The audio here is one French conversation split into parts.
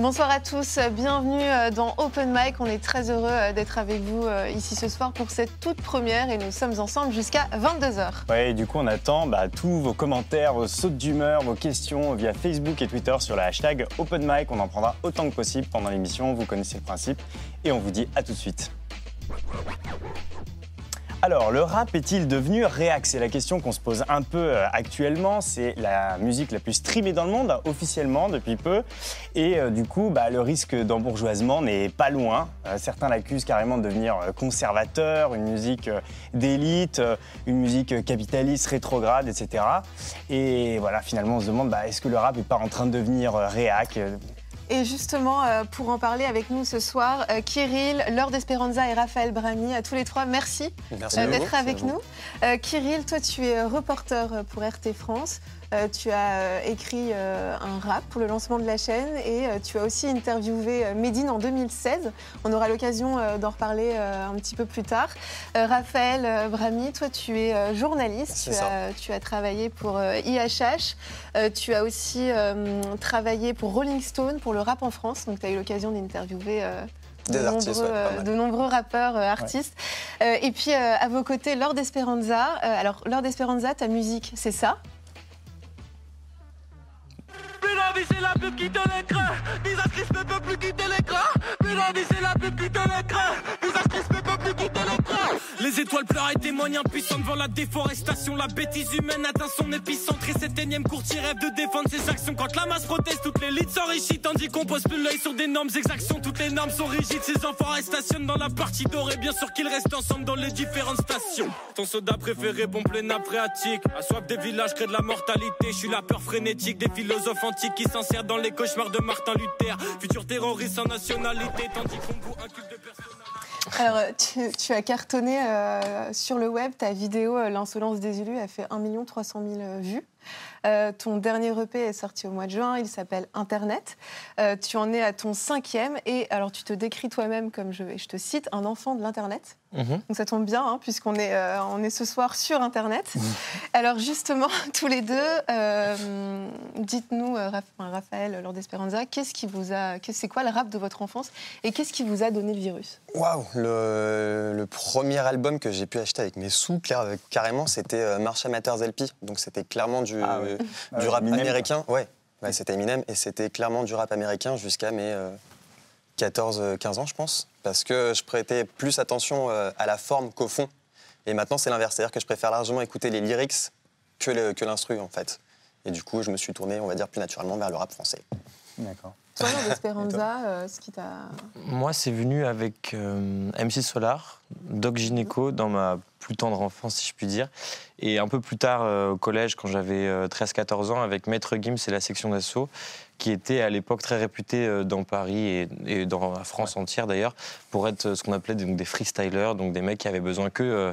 Bonsoir à tous, bienvenue euh, dans Open Mic. On est très heureux euh, d'être avec vous euh, ici ce soir pour cette toute première et nous sommes ensemble jusqu'à 22h. Ouais, et du coup, on attend bah, tous vos commentaires, vos sautes d'humeur, vos questions via Facebook et Twitter sur le hashtag Open Mic. On en prendra autant que possible pendant l'émission, vous connaissez le principe. Et on vous dit à tout de suite. Alors, le rap est-il devenu réac? C'est la question qu'on se pose un peu euh, actuellement. C'est la musique la plus streamée dans le monde, officiellement, depuis peu. Et euh, du coup, bah, le risque d'embourgeoisement n'est pas loin. Euh, certains l'accusent carrément de devenir conservateur, une musique d'élite, une musique capitaliste, rétrograde, etc. Et voilà, finalement, on se demande, bah, est-ce que le rap n'est pas en train de devenir réac? Et justement, euh, pour en parler avec nous ce soir, euh, Kirill, Laure Desperanza et Raphaël Brami, à tous les trois, merci, Merci euh, d'être avec nous. Kirill, toi, tu es reporter pour RT France. Euh, tu as euh, écrit euh, un rap pour le lancement de la chaîne et tu as aussi interviewé Médine en 2016. On aura l'occasion d'en reparler un petit peu plus tard. Raphaël Brami, toi, tu es journaliste. Tu as, tu as travaillé pour IHH. Tu as aussi travaillé pour Rolling Stone, pour le rap en France. Donc, tu as eu l'occasion d'interviewer de, Des artistes, nombreux, ouais, pas mal. de nombreux rappeurs, euh, artistes. Euh, et puis, euh, à vos côtés, Lord Esperanza. Alors, Lord Esperanza, ta musique, c'est ça? Plus d'envie, c'est la pub qui te l'écran. Visage crispé peut plus quitter l'écran. Plus d'envie, c'est la pub qui te l'écran. Visage crispé peut plus quitter l'écran. Les étoiles pleurent et témoignent impuissants devant la déforestation. La bêtise humaine atteint son épicentre et cet énième courtier rêve de défendre ses actions. Quand la masse proteste, toute l'élite s'enrichit tandis qu'on pose plus l'œil sur des normes exactions. Toutes les normes sont rigides, ces enfants stationnent dans la partie dorée. Bien sûr qu'ils restent ensemble dans les différentes stations. Ton soda préféré pompe les nappes phréatiques. À soif des villages crée de la mortalité. Je suis la peur frénétique des philosophes antiques qui s'insèrent dans les cauchemars de Martin Luther. Futur terroriste sans nationalité, tandis qu'on bout un culte de personnalité. Alors, tu, tu as cartonné euh, sur le web. Ta vidéo euh, L'insolence des élus a fait 1 300 000 vues. Euh, ton dernier EP est sorti au mois de juin. Il s'appelle Internet. Euh, tu en es à ton cinquième. Et alors, tu te décris toi-même comme, je, je te cite, un enfant de l'Internet. Mhm. Donc ça tombe bien, hein, puisqu'on est, euh, on est ce soir sur Internet. Alors justement, tous les deux, euh, dites-nous, euh, Raphaël, Lord Esperanza, qu'est-ce qui vous a, c'est quoi le rap de votre enfance et qu'est-ce qui vous a donné le virus? Waouh le, le premier album que j'ai pu acheter avec mes sous, clair- carrément, c'était euh, Marsha Matters LP. Donc c'était clairement du, Ah ouais. du rap Eminem, américain. Ouais, c'était Eminem et c'était clairement du rap américain jusqu'à mes euh, 14-15 ans, je pense. Parce que je prêtais plus attention euh, à la forme qu'au fond. Et maintenant, c'est l'inverse. C'est-à-dire que je préfère largement écouter les lyrics que le- que l'instru, en fait. Et du coup, je me suis tourné, on va dire, plus naturellement vers le rap français. D'accord. Toi, Esperanza, euh, ce qui t'a... Moi, c'est venu avec euh, MC Solar, Doc Gynéco, dans ma plus tendre enfance, si je puis dire. Et un peu plus tard, euh, au collège, quand j'avais euh, 13-14 ans, avec Maître Gims et la section d'assaut, qui était à l'époque très réputée euh, dans Paris et, et dans la France entière d'ailleurs, pour être euh, ce qu'on appelait donc, des freestylers, donc des mecs qui avaient besoin que euh,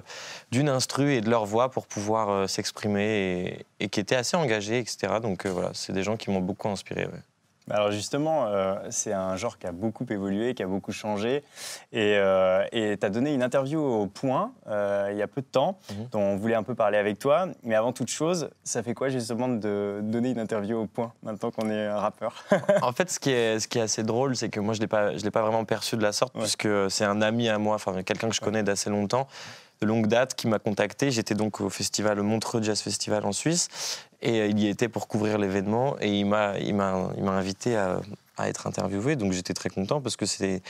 d'une instru et de leur voix pour pouvoir euh, s'exprimer et, et qui étaient assez engagés, etc. Donc euh, voilà, c'est des gens qui m'ont beaucoup inspiré. ouais. Bah Alors justement, euh, c'est un genre qui a beaucoup évolué, qui a beaucoup changé. Et tu as donné une interview au Point euh, il y a peu de temps, Mhm. dont on voulait un peu parler avec toi. Mais avant toute chose, ça fait quoi justement de donner une interview au Point, maintenant qu'on est un rappeur? En fait, ce qui est, ce qui est assez drôle, c'est que moi, je ne l'ai pas, je l'ai pas vraiment perçu de la sorte, Ouais. puisque c'est un ami à moi, enfin quelqu'un que je connais d'assez longtemps, de longue date, qui m'a contacté. J'étais donc au festival, Montreux Jazz Festival en Suisse, et euh, il y était pour couvrir l'événement, et il m'a invité à, à être interviewé, donc j'étais très content parce que c'est,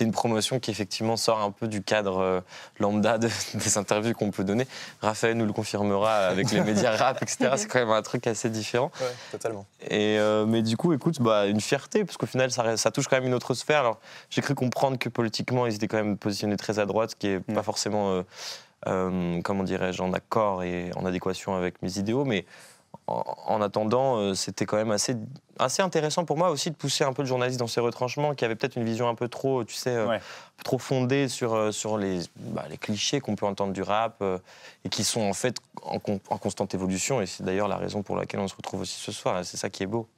une promotion qui effectivement sort un peu du cadre euh, lambda de- des interviews qu'on peut donner. Raphaël nous le confirmera avec les médias rap, etc. C'est quand même un truc assez différent. Ouais, totalement. Et euh, mais du coup, écoute, bah, une fierté, parce qu'au final, ça, touche quand même une autre sphère. Alors, j'ai cru comprendre que politiquement, ils étaient quand même positionnés très à droite, ce qui est Mm. pas forcément, euh, euh, comment dirais-je, en accord et en adéquation avec mes idéaux. Mais en, en attendant, euh, c'était quand même assez, assez intéressant pour moi aussi de pousser un peu le journaliste dans ses retranchements, qui avait peut-être une vision un peu trop, tu sais, euh, Ouais. trop fondée sur, euh, sur les, bah, les clichés qu'on peut entendre du rap et qui sont en fait en, con- en constante évolution. Et c'est d'ailleurs la raison pour laquelle on se retrouve aussi ce soir. Et C'est ça qui est beau.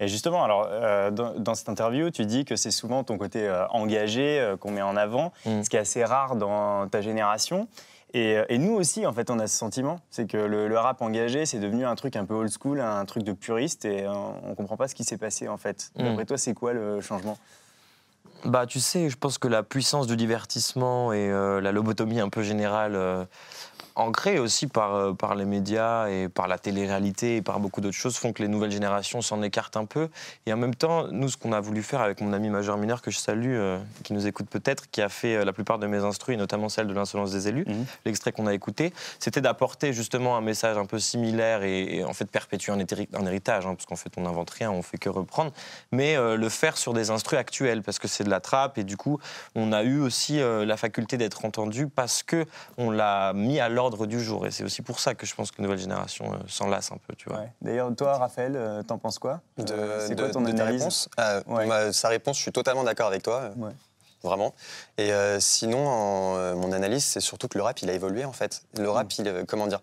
Et justement, alors, euh, dans, dans cette interview, tu dis que c'est souvent ton côté euh, engagé euh, qu'on met en avant, Mm. ce qui est assez rare dans ta génération. Et, et nous aussi, en fait, on a ce sentiment. C'est que le, le rap engagé, c'est devenu un truc un peu old school, un truc de puriste, et on, on comprend pas ce qui s'est passé, en fait. Mm. D'après toi, c'est quoi le changement? Bah, tu sais, je pense que la puissance du divertissement et euh, la lobotomie un peu générale, euh, ancrée aussi par, euh, par les médias et par la télé-réalité et par beaucoup d'autres choses, font que les nouvelles générations s'en écartent un peu. Et en même temps, nous, ce qu'on a voulu faire avec mon ami majeur mineur, que je salue, euh, qui nous écoute peut-être, qui a fait euh, la plupart de mes instruits, et notamment celle de l'insolence des élus, Mhm. l'extrait qu'on a écouté, c'était d'apporter justement un message un peu similaire et, et en fait perpétuer un, héritage, hein, parce qu'en fait on n'invente rien, on fait que reprendre, mais euh, le faire sur des instrus actuels, parce que c'est de la trappe et du coup on a eu aussi euh, la faculté d'être entendu parce que on l'a mis à l'ordre du jour. Et c'est aussi pour ça que je pense que nouvelle génération euh, s'en lasse un peu, tu vois. Ouais. D'ailleurs, toi, Raphaël, euh, t'en penses quoi? De, Euh, C'est de- quoi ton de ta analyse? réponse? Ah, Ouais. ma- Sa réponse, je suis totalement d'accord avec toi. euh, Ouais. Vraiment. Et euh, sinon, en, euh, mon analyse, c'est surtout que le rap, il a évolué en fait. Le rap, il, euh, comment dire,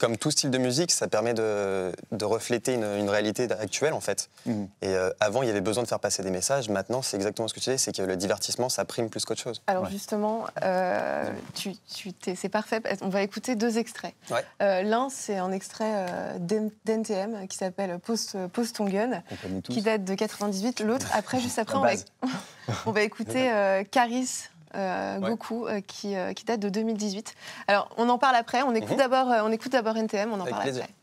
comme tout style de musique, ça permet de, de refléter une, une réalité actuelle en fait. Mhm. Et euh, avant, il y avait besoin de faire passer des messages. Maintenant, c'est exactement ce que tu dis, c'est que le divertissement, ça prime plus qu'autre chose. Alors Ouais. justement, euh, tu, tu t'es- c'est parfait. On va écouter deux extraits. Ouais. Euh, L'un, c'est un extrait euh, d'N- d'NTM qui s'appelle ton gun, connaît tous. qui date de 98. L'autre, après, juste après, on va, on va écouter euh, Caris. Euh, Ouais. Goku euh, qui, euh, qui date de 2018. Alors on en parle après, on écoute Mhm. d'abord euh, on écoute d'abord NTM, on en Avec parle plaisir. après.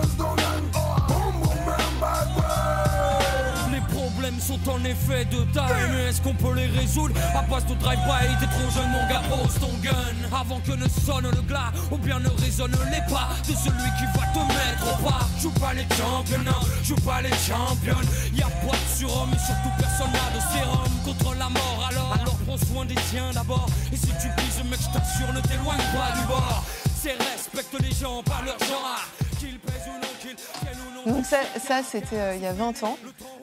sont en effet de taille, mais est-ce qu'on peut les résoudre? À base de drive-by T'es trop jeune, mon gars, pose ton gun avant que ne sonne le glas ou bien ne résonne les pas de celui qui va te mettre au pas. Joue pas les championnats, joue pas les championnes. Y a pas de surhomme et surtout personne n'a de sérum contre la mort. Alors, alors prends soin des tiens d'abord. Et si tu pises, mec, je t'assure, ne t'éloigne pas du bord. C'est respecte les gens par leur genre, Donc ça, ça, c'était euh, il y a 20 ans.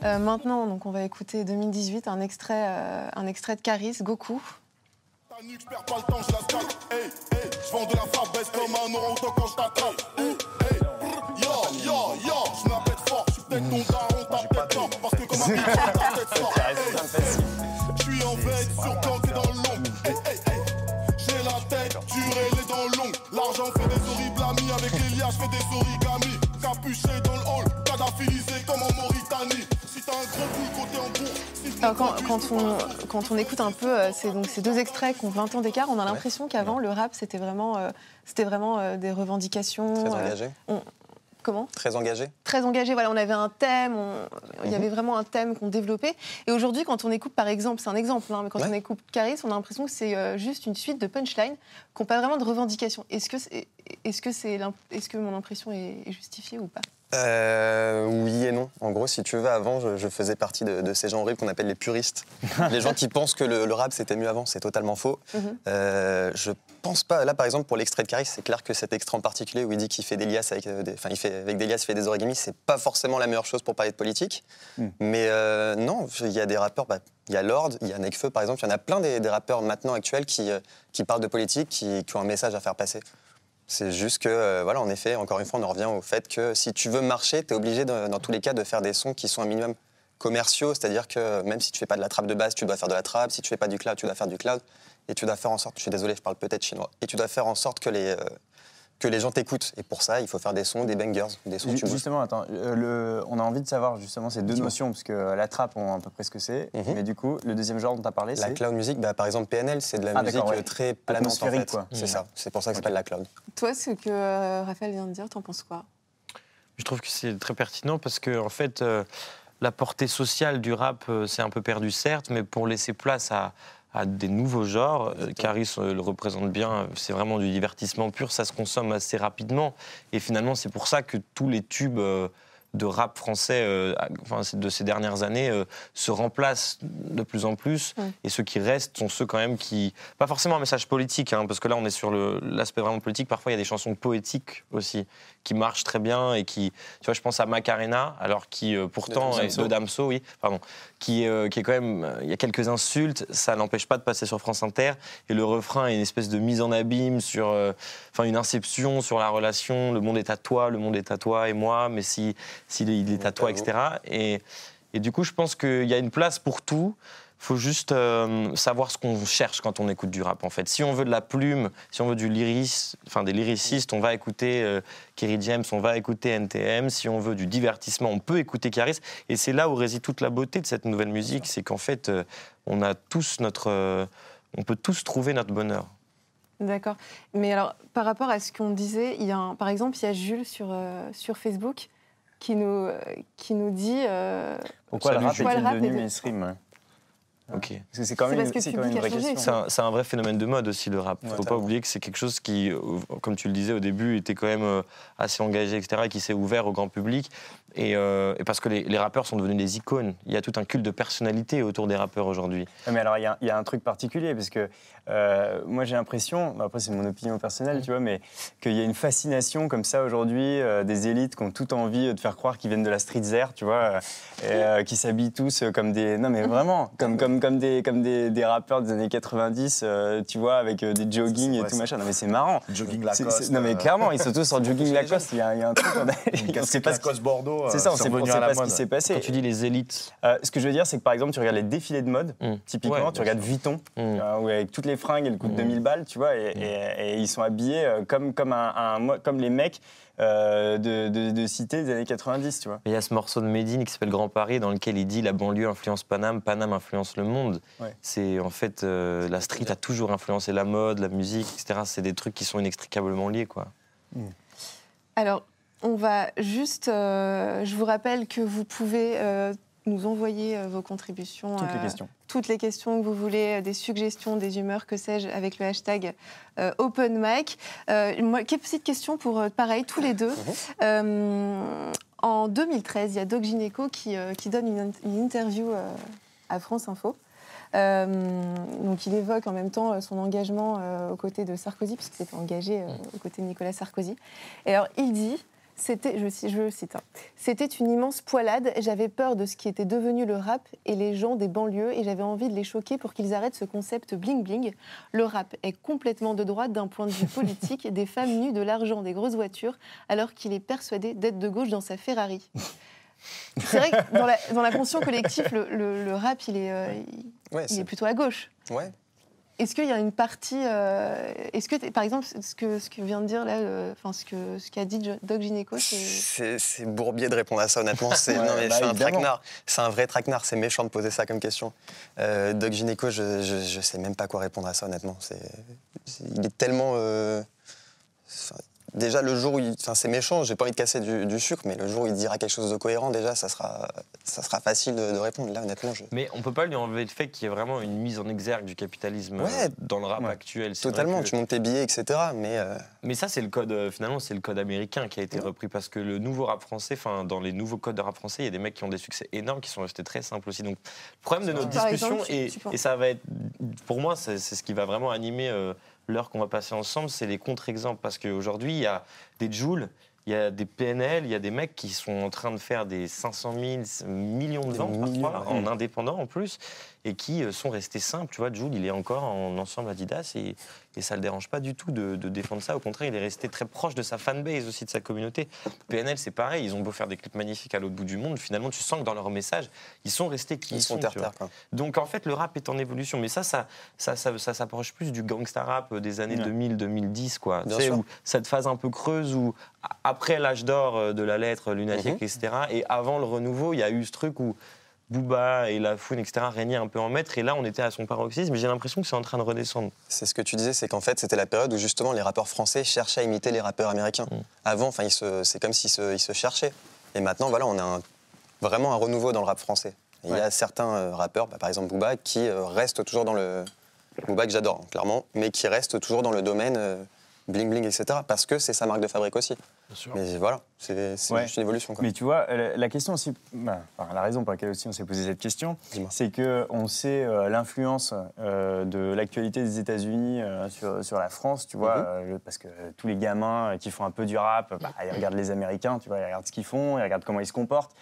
Euh, maintenant, donc on va écouter 2018, un extrait, euh, un extrait de Caris, Goku. Ta nuque, j'perds pas le temps, je la scatte. Hey, hey, j'vends de la frappe, baisse comme un orang-outan quand j't'attrape. Hey, hey, yo, yo, yo, j'me la pète fort, j'suis peut-être ton daron, ta tête fort. Parce que comme un pigeon, ta tête sort. Hey, j'suis en veille, sur planqué horribles amis, avec Elia, j'fais des origamis. Capuché dans le hall, cadaphilisé comme en Mauritanie. Si t'as un gros boule côté en bourg, si Alors quand, quand on, quand on écoute un peu euh, ces, donc, ces deux extraits qui ont 20 ans d'écart, on a l'impression qu'avant, le rap, c'était vraiment, euh, c'était vraiment euh, des revendications. Très euh. Comment Très engagé. Très engagé. Voilà, on avait un thème, on- il y Mhm. avait vraiment un thème qu'on développait. Et aujourd'hui, quand on écoute, par exemple, c'est un exemple, hein, mais quand Ouais. on écoute Caris, on a l'impression que c'est euh, juste une suite de punchlines qui n'ont pas vraiment de revendication. Est-ce que, est-ce que, c'est, l'im- est-ce que mon impression est, est justifiée ou pas? Euh, oui et non. En gros, si tu veux, avant, je, je faisais partie de, de ces gens horribles qu'on appelle les puristes. les gens qui pensent que le, le rap c'était mieux avant, c'est totalement faux. Mhm. Euh, je pense pas. Là, par exemple, pour l'extrait de Caris, c'est clair que cet extrait en particulier où il dit qu'il fait des liasses avec euh, des, enfin, il fait avec des liasses, il fait des origamis, c'est pas forcément la meilleure chose pour parler de politique. Mhm. Mais euh, non, il y a des rappeurs. bah, il y a Lord, il y a Nekfeu par exemple, il y en a plein des, des rappeurs maintenant actuels qui, qui parlent de politique, qui, qui ont un message à faire passer. C'est juste que, euh, voilà, en effet, encore une fois, on en revient au fait que si tu veux marcher, tu es obligé, dans tous les cas, de faire des sons qui sont un minimum commerciaux, c'est-à-dire que même si tu fais pas de la trappe de base, tu dois faire de la trappe, si tu fais pas du cloud, tu dois faire du cloud, et tu dois faire en sorte, je suis désolé, je parle peut-être chinois, et tu dois faire en sorte que les, euh, que les gens t'écoutent. Et pour ça, il faut faire des sons, des bangers, des sons. Justement, attends, euh, le- on a envie de savoir justement ces deux notions, parce que euh, la trappe, on voit à peu près ce que c'est. Mhm. Mais du coup, le deuxième genre dont tu as parlé, La c'est. cloud music, bah, par exemple, PNL, c'est de la Ah, musique ouais. euh, très planante, en Atmosphérique, fait. quoi. C'est Mhm. ça, c'est pour ça que ça s'appelle la cloud. Toi, ce que euh, Raphaël vient de dire, t'en penses quoi? Je trouve que c'est très pertinent parce que, en fait, euh, la portée sociale du rap, euh, c'est un peu perdu, certes, mais pour laisser place à, à des nouveaux genres, euh, Caris euh, le représente bien, euh, c'est vraiment du divertissement pur, ça se consomme assez rapidement. Et finalement, c'est pour ça que tous les tubes. De rap français euh, enfin, de ces dernières années euh, se remplacent de plus en plus. Mm. Et ceux qui restent sont ceux quand même qui... Pas forcément un message politique, hein, parce que là on est sur l'aspect vraiment politique. Parfois il y a des chansons poétiques aussi qui marchent très bien et qui... Tu vois, je pense à Macarena, alors qui euh, pourtant... De est- Damso. de Damso, oui, pardon. Qui, euh, qui est quand même... Il y a quelques insultes, ça n'empêche pas de passer sur France Inter. Et le refrain est une espèce de mise en abîme sur... euh, Enfin, une inception sur la relation, le monde est à toi, le monde est à toi et moi, mais si s'il est, il est à toi, etc. Et, et du coup, je pense qu'il y a une place pour tout, faut juste euh, savoir ce qu'on cherche quand on écoute du rap en fait. Si on veut de la plume, si on veut du lyris, enfin des lyricistes, on va écouter euh, Kerry James, on va écouter NTM. Si on veut du divertissement, on peut écouter Caris. Et c'est là où réside toute la beauté de cette nouvelle musique, c'est qu'en fait, euh, on a tous notre, euh, on peut tous trouver notre bonheur. D'accord. Mais alors, par rapport à ce qu'on disait, il y a un- par exemple, il y a Jules sur, euh, sur Facebook qui nous, euh, qui nous dit. euh, Pourquoi le rap rap devenu est- mainstream ouais. Ok. Parce que c'est quand même, une- quand même vraie question. C'est un, vrai phénomène de mode aussi, le rap. Ouais, Faut pas oublier que c'est quelque chose qui, euh, comme tu le disais au début, était quand même assez engagé, etc., et qui s'est ouvert au grand public. Et, euh, et parce que les, les rappeurs sont devenus des icônes. Il y a tout un culte de personnalité autour des rappeurs aujourd'hui. Mais alors, il y, a- il y a un truc particulier, parce que euh, moi, j'ai l'impression, bah, après, c'est mon opinion personnelle, tu vois, mais qu'il y a une fascination comme ça aujourd'hui euh, des élites qui ont tout envie de faire croire qu'ils viennent de la street zère, tu vois, et, euh, qui s'habillent tous comme des. Non, mais vraiment, comme, comme, comme, des, comme des, des rappeurs des années 90, euh, tu vois, avec euh, des jogging et ouais, tout machin. Non, mais c'est marrant. Jogging C'est- Lacoste. non, mais clairement, ils sont tous en jogging Lacoste. Il y, a il y a un truc. on a- Une on pas ce Lacoste Bordeaux. C'est euh, ça, on sait, on sait pas ce qui s'est passé. Quand tu dis les élites, Euh, ce que je veux dire, c'est que par exemple, tu regardes les défilés de mode, Mm. typiquement, Ouais, tu regardes sûr. Vuitton, Mm. euh, où avec toutes les fringues, elles coûtent Mm. 2000 balles, tu vois, et, et- et ils sont habillés euh, comme, comme, un, comme les mecs euh, de, de, de cité des années 90, tu vois. il y a ce morceau de Medine qui s'appelle Grand Paris, dans lequel il dit la banlieue influence Paname, Paname influence le monde. Ouais. C'est en fait euh, la street a toujours influencé la mode, la musique, etc. C'est des trucs qui sont inextricablement liés, quoi. Alors, on va juste. euh, je vous rappelle que vous pouvez euh, nous envoyer euh, vos contributions. Toutes les questions. toutes les questions que vous voulez, des suggestions, des humeurs, que sais-je, avec le hashtag OpenMic. Euh, moi, quelques petites questions pour, pareil, tous les deux. Euh, en 2013, il y a Doc Gineco qui, qui donne une, une interview à France Info. Euh, donc il évoque en même temps son engagement euh, aux côtés de Sarkozy, puisqu'il s'était engagé euh, aux côtés de Nicolas Sarkozy. Et alors il dit, c'était, je, cite, hein, c'était une immense poilade. J'avais peur de ce qui était devenu le rap et les gens des banlieues et j'avais envie de les choquer pour qu'ils arrêtent ce concept bling bling. Le rap est complètement de droite d'un point de vue politique, des femmes nues, de l'argent, des grosses voitures, alors qu'il est persuadé d'être de gauche dans sa Ferrari. C'est vrai que dans la, dans l'inconscient collectif, le, le- le rap, il est, euh, il- Ouais, il est plutôt à gauche. ouais. Est-ce qu'il y a une partie. euh, Est-ce que, par exemple, ce que, ce que vient de dire là, enfin, ce qu'a ce qu'a dit Doc Gineco, c'est. C'est bourbier de répondre à ça, honnêtement. C'est Ouais, non, mais bah, c'est un traquenard. C'est un vrai traquenard. C'est méchant de poser ça comme question. Euh, Doc Gineco, je, je, je sais même pas quoi répondre à ça, honnêtement. C'est, il est tellement. euh, déjà, le jour où. il- Enfin, c'est méchant, j'ai pas envie de casser du, du sucre, mais le jour où il dira quelque chose de cohérent, déjà, ça sera, ça sera facile de, de répondre. Là, honnêtement, je. Mais on peut pas lui enlever le fait qu'il y ait vraiment une mise en exergue du capitalisme Ouais. euh, dans le rap Ouais. actuel. Totalement, que- tu montes tes billets, etc. Mais euh, Mais ça, c'est le code, euh, finalement, c'est le code américain qui a été repris parce que le nouveau rap français, enfin, dans les nouveaux codes de rap français, il y a des mecs qui ont des succès énormes qui sont restés très simples aussi. Donc, le problème de notre discussion, exemple, tu- et, tu penses- et ça va être, pour moi, c'est c'est ce qui va vraiment animer euh, l'heure qu'on va passer ensemble, c'est les contre-exemples. Parce qu'aujourd'hui, il y a des Joule, il y a des PNL, il y a des mecs qui sont en train de faire des 500 000 millions de ventes parfois, en indépendant en plus, et qui euh, sont restés simples. Tu vois, Joule, il est encore en ensemble Adidas et, et ça ne le dérange pas du tout de, de défendre ça. Au contraire, il est resté très proche de sa fanbase aussi, de sa communauté. PNL, c'est pareil, ils ont beau faire des clips magnifiques à l'autre bout du monde, finalement, tu sens que dans leur message, ils sont restés qui ils ils sont terre-terre. quoi. Donc en fait, le rap est en évolution. Mais ça, ça, ça, ça, ça s'approche plus du gangsta rap des années Ouais. 2000-2010, quoi. Tu sais, où cette phase un peu creuse où, après l'âge d'or euh, de la lettre, lunatique, Mhm. etc., et avant le renouveau, il y a eu ce truc où Booba et La Foune, etc., régnaient un peu en maître. Et là, on était à son paroxysme. Mais j'ai l'impression que c'est en train de redescendre. C'est ce que tu disais, c'est qu'en fait, c'était la période où justement les rappeurs français cherchaient à imiter les rappeurs américains. Mm. Avant, enfin, c'est comme s'ils se, ils se cherchaient. Et maintenant, voilà, on a un- vraiment un renouveau dans le rap français. Il y a certains euh, rappeurs, bah, par exemple Booba, qui euh, restent toujours dans le. Booba que j'adore, hein, clairement, mais qui restent toujours dans le domaine euh, bling bling, etc. Parce que c'est sa marque de fabrique aussi. Mais voilà, c'est c'est Ouais. juste une évolution. Quoi. Mais tu vois, la question aussi, bah, enfin, la raison pour laquelle aussi on s'est posé cette question, c'est que on sait euh, l'influence euh, de l'actualité des États-Unis euh, sur, sur la France, tu vois, Mhm. euh, parce que tous les gamins qui font un peu du rap, bah, ils regardent les Américains, tu vois, ils regardent ce qu'ils font, ils regardent comment ils se comportent.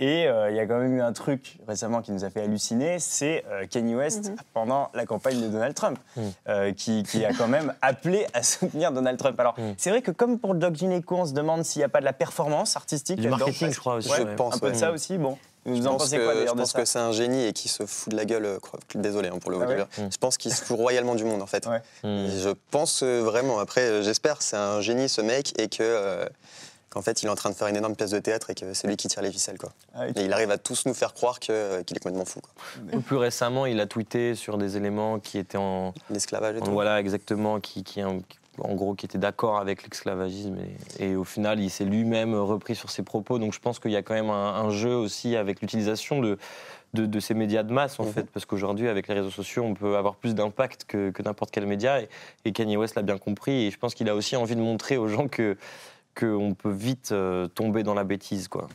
Et euh, il y a quand même eu un truc récemment qui nous a fait halluciner, c'est euh, Kanye West Mhm. pendant la campagne de Donald Trump, Mhm. euh, qui, qui a quand même appelé à soutenir Donald Trump. Alors c'est vrai que comme pour Doc Gineco, on se demande s'il n'y a pas de la performance artistique Du marketing, je crois aussi. Je pense, Un peu de ouais. ça aussi, bon. Vous Je en pense pensez que, quoi je d'ailleurs de pense ça que c'est un génie et qui se fout de la gueule. euh, quoi. Désolé hein, pour le Ah ouais vocabulaire. Je pense qu'il se fout royalement du monde en fait. Ouais. Mm. Je pense euh, vraiment. Après, euh, j'espère, c'est un génie ce mec et que euh, qu'en fait, il est en train de faire une énorme pièce de théâtre et que c'est lui qui tire les ficelles quoi. Ah. Et il arrive à tous nous faire croire que, qu'il est complètement fou. quoi. Plus récemment, il a tweeté sur des éléments qui étaient en, L'esclavage et en- tout. voilà exactement, qui, qui en, gros qui étaient d'accord avec l'esclavagisme et, et au final, il s'est lui-même repris sur ses propos. Donc je pense qu'il y a quand même un, un jeu aussi avec l'utilisation de de, de ces médias de masse, en Mhm. fait, parce qu'aujourd'hui, avec les réseaux sociaux, on peut avoir plus d'impact que, que n'importe quel média, et, et Kanye West l'a bien compris, et je pense qu'il a aussi envie de montrer aux gens que qu'on peut vite euh, tomber dans la bêtise, quoi.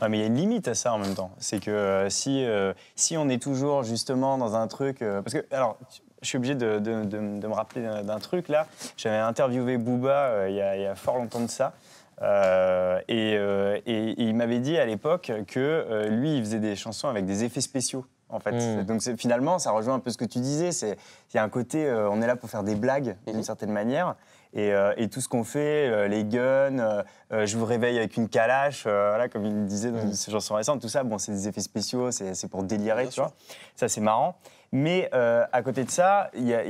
Ouais, mais il y a une limite à ça en même temps. C'est que euh, si, euh, si on est toujours justement dans un truc. parce que, alors, je suis obligé de, de- de- de me rappeler d'un- truc là. J'avais interviewé Booba euh, il, y a, il y a fort longtemps de ça. Euh, et, euh, et- et il m'avait dit à l'époque que lui, il faisait des chansons avec des effets spéciaux. En fait. Mm. Donc finalement, ça rejoint un peu ce que tu disais. C'est il y a un côté, on est là pour faire des blagues d'une Mhm. certaine manière. Et, euh, et tout ce qu'on fait, euh, les guns, euh, je vous réveille avec une calache, voilà, comme il disait dans Mm. ses chansons récentes, tout ça, bon, c'est des effets spéciaux, c'est c'est pour délirer, Bien tu sûr. vois. Ça, c'est marrant. Mais euh, à côté de ça, il y a,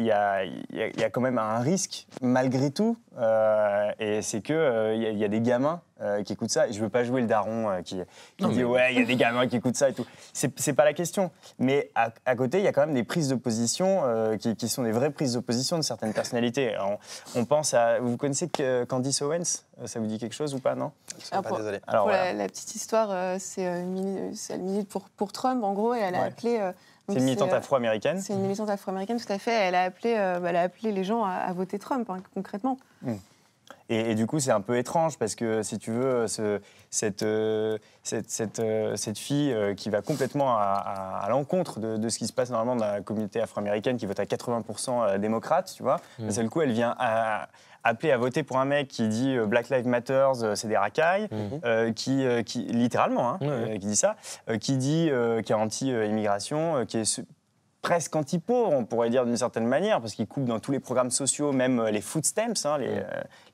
y y y quand même un risque, malgré tout. euh, et c'est qu'il il y, a- il y a des gamins euh, qui écoutent ça. Et je veux pas jouer le daron euh, qui, qui Non, dit mais- Ouais, il y a des gamins qui écoutent ça et tout. C'est pas la question. Mais à, à côté, il y a quand même des prises de position euh, qui, qui sont des vraies prises de position de certaines personnalités. Alors, On, on pense à. Vous connaissez Candice Owens Euh, Ça vous dit quelque chose ou pas, non? Je suis Ah, pas pour- désolé. Alors, pour voilà. la, la petite histoire, euh, c'est euh, elle milite pour, pour Trump, en gros, et elle a Ouais. appelé. C'est une militante euh, afro-américaine. C'est une militante afro-américaine, tout à fait. Elle a appelé, euh, elle a appelé les gens à, à voter Trump, hein, concrètement. Et, et du coup, c'est un peu étrange parce que si tu veux, ce- cette, euh, cette, cette, euh, cette fille euh, qui va complètement à, à- à l'encontre de, de ce qui se passe normalement dans la communauté afro-américaine qui vote à 80% euh, démocrate, tu vois, Mm. d'un seul coup, elle vient à- appeler à voter pour un mec qui dit euh, Black Lives Matter, euh, c'est des racailles. Euh, qui, euh, qui, littéralement, hein, euh, qui dit ça, euh, qui dit euh, qui est anti-immigration, euh, qui est presque anti-pauvre, on pourrait dire d'une certaine manière, parce qu'il coupe dans tous les programmes sociaux, même euh, les food stamps, hein, les, euh,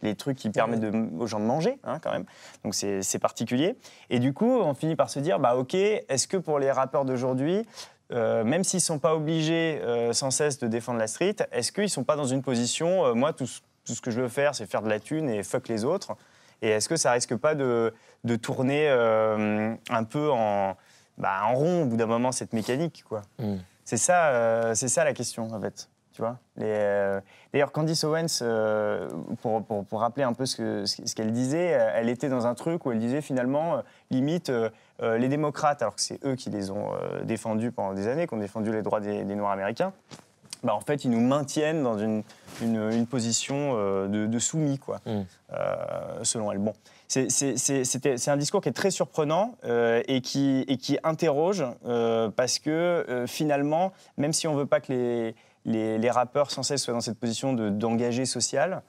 les trucs qui permettent de- aux gens de manger, hein, quand même. Donc c'est particulier. Et du coup, on finit par se dire, bah ok, est-ce que pour les rappeurs d'aujourd'hui, euh, même s'ils ne sont pas obligés euh, sans cesse de défendre la street, est-ce qu'ils ne sont pas dans une position, moi, tout, ce- tout ce que je veux faire, c'est faire de la thune et fuck les autres? Et est-ce que ça risque pas de, de tourner un peu en, bah, en rond au bout d'un moment, cette mécanique quoi? Mm. C'est ça, euh, c'est ça la question, en fait. Tu vois euh, D'ailleurs, Candice Owens, euh, pour, pour- pour rappeler un peu ce que- ce ce qu'elle disait, elle était dans un truc où elle disait finalement, limite, les démocrates, alors que c'est eux qui les ont défendus pendant des années, qui ont défendu les droits des, des Noirs américains, bah, en fait, ils nous maintiennent dans une, une, une position de, de soumis, quoi, Mm. euh, selon elle. Bon, c'est- un discours qui est très surprenant euh, et, qui, interroge euh, parce que euh, finalement, même si on veut pas que les, rappeurs sans cesse soient dans cette position de- d'engagé social,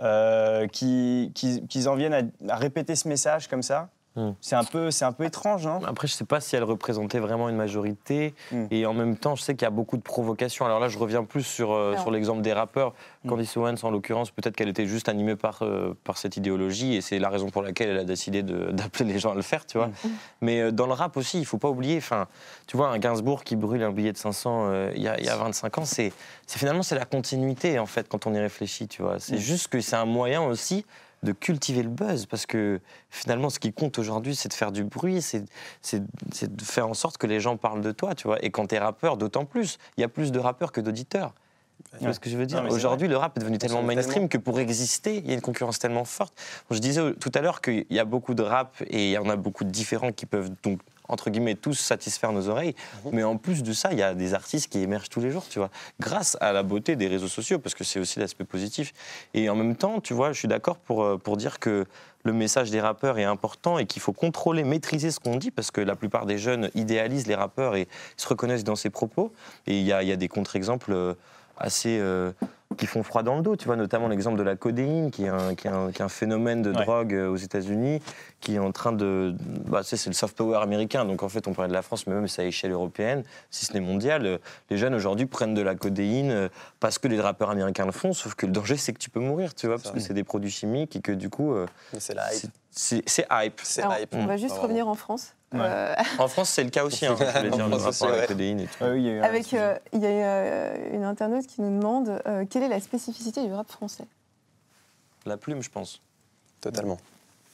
euh, qui- qu'ils en viennent à répéter ce message comme ça, Mm. c'est un, peu- c'est un peu étrange, non Après, je sais pas si elle représentait vraiment une majorité. Mm. Et en même temps, je sais qu'il y a beaucoup de provocations. Alors là, je reviens plus sur, euh, sur l'exemple des rappeurs. Mm. Candice Owens, en l'occurrence, peut-être qu'elle était juste animée par, euh, par cette idéologie. Et c'est la raison pour laquelle elle a décidé d'appeler les gens à le faire, tu vois. Mm. Mais euh, dans le rap aussi, il faut pas oublier. Enfin, tu vois, un Gainsbourg qui brûle un billet de 500 euh, il y, a, il y a 25 ans, c'est finalement c'est la continuité, en fait, quand on y réfléchit, tu vois. C'est Mm. juste que c'est un moyen aussi de cultiver le buzz parce que finalement ce qui compte aujourd'hui c'est de faire du bruit c'est de faire en sorte que les gens parlent de toi tu vois et quand t'es rappeur d'autant plus il y a plus de rappeurs que d'auditeurs tu vois ce que je veux dire Aujourd'hui, le rap est devenu tellement mainstream tellement. que pour exister, il y a une concurrence tellement forte. Je disais tout à l'heure qu'il y a beaucoup de rap et il y en a beaucoup de différents qui peuvent donc entre guillemets tous satisfaire nos oreilles. Mhm. Mais en plus de ça, il y a des artistes qui émergent tous les jours, tu vois, grâce à la beauté des réseaux sociaux, parce que c'est aussi l'aspect positif. Et en même temps, tu vois, je suis d'accord pour, euh, pour dire que le message des rappeurs est important et qu'il faut contrôler, maîtriser ce qu'on dit, parce que la plupart des jeunes idéalisent les rappeurs et se reconnaissent dans ces propos. Et il y a, il y a des contre-exemples. Assez euh, qui font froid dans le dos. Tu vois, notamment l'exemple de la codéine, qui est un, qui est un- qui est un phénomène de Ouais. drogue euh, aux États-Unis, qui est en train de. Bah, tu sais, c'est le soft power américain. Donc en fait, on parlait de la France, mais même c'est à échelle européenne, si ce n'est mondiale. euh, Les jeunes aujourd'hui prennent de la codéine euh, parce que les rappeurs américains le font. Sauf que le danger, c'est que tu peux mourir, tu vois, parce Ça. que c'est des produits chimiques et que du coup, euh, Mais c'est la hype. c'est- hype. C'est Alors, hype. On va juste Vraiment. revenir en France. Ouais. Euh, En France, c'est le cas aussi. Hein, je dire, France aussi, ouais. et tout. Ouais, oui, il y a avec, euh, il y a euh, une internaute qui nous demande euh, quelle est la spécificité du rap français? La plume, je pense. Totalement.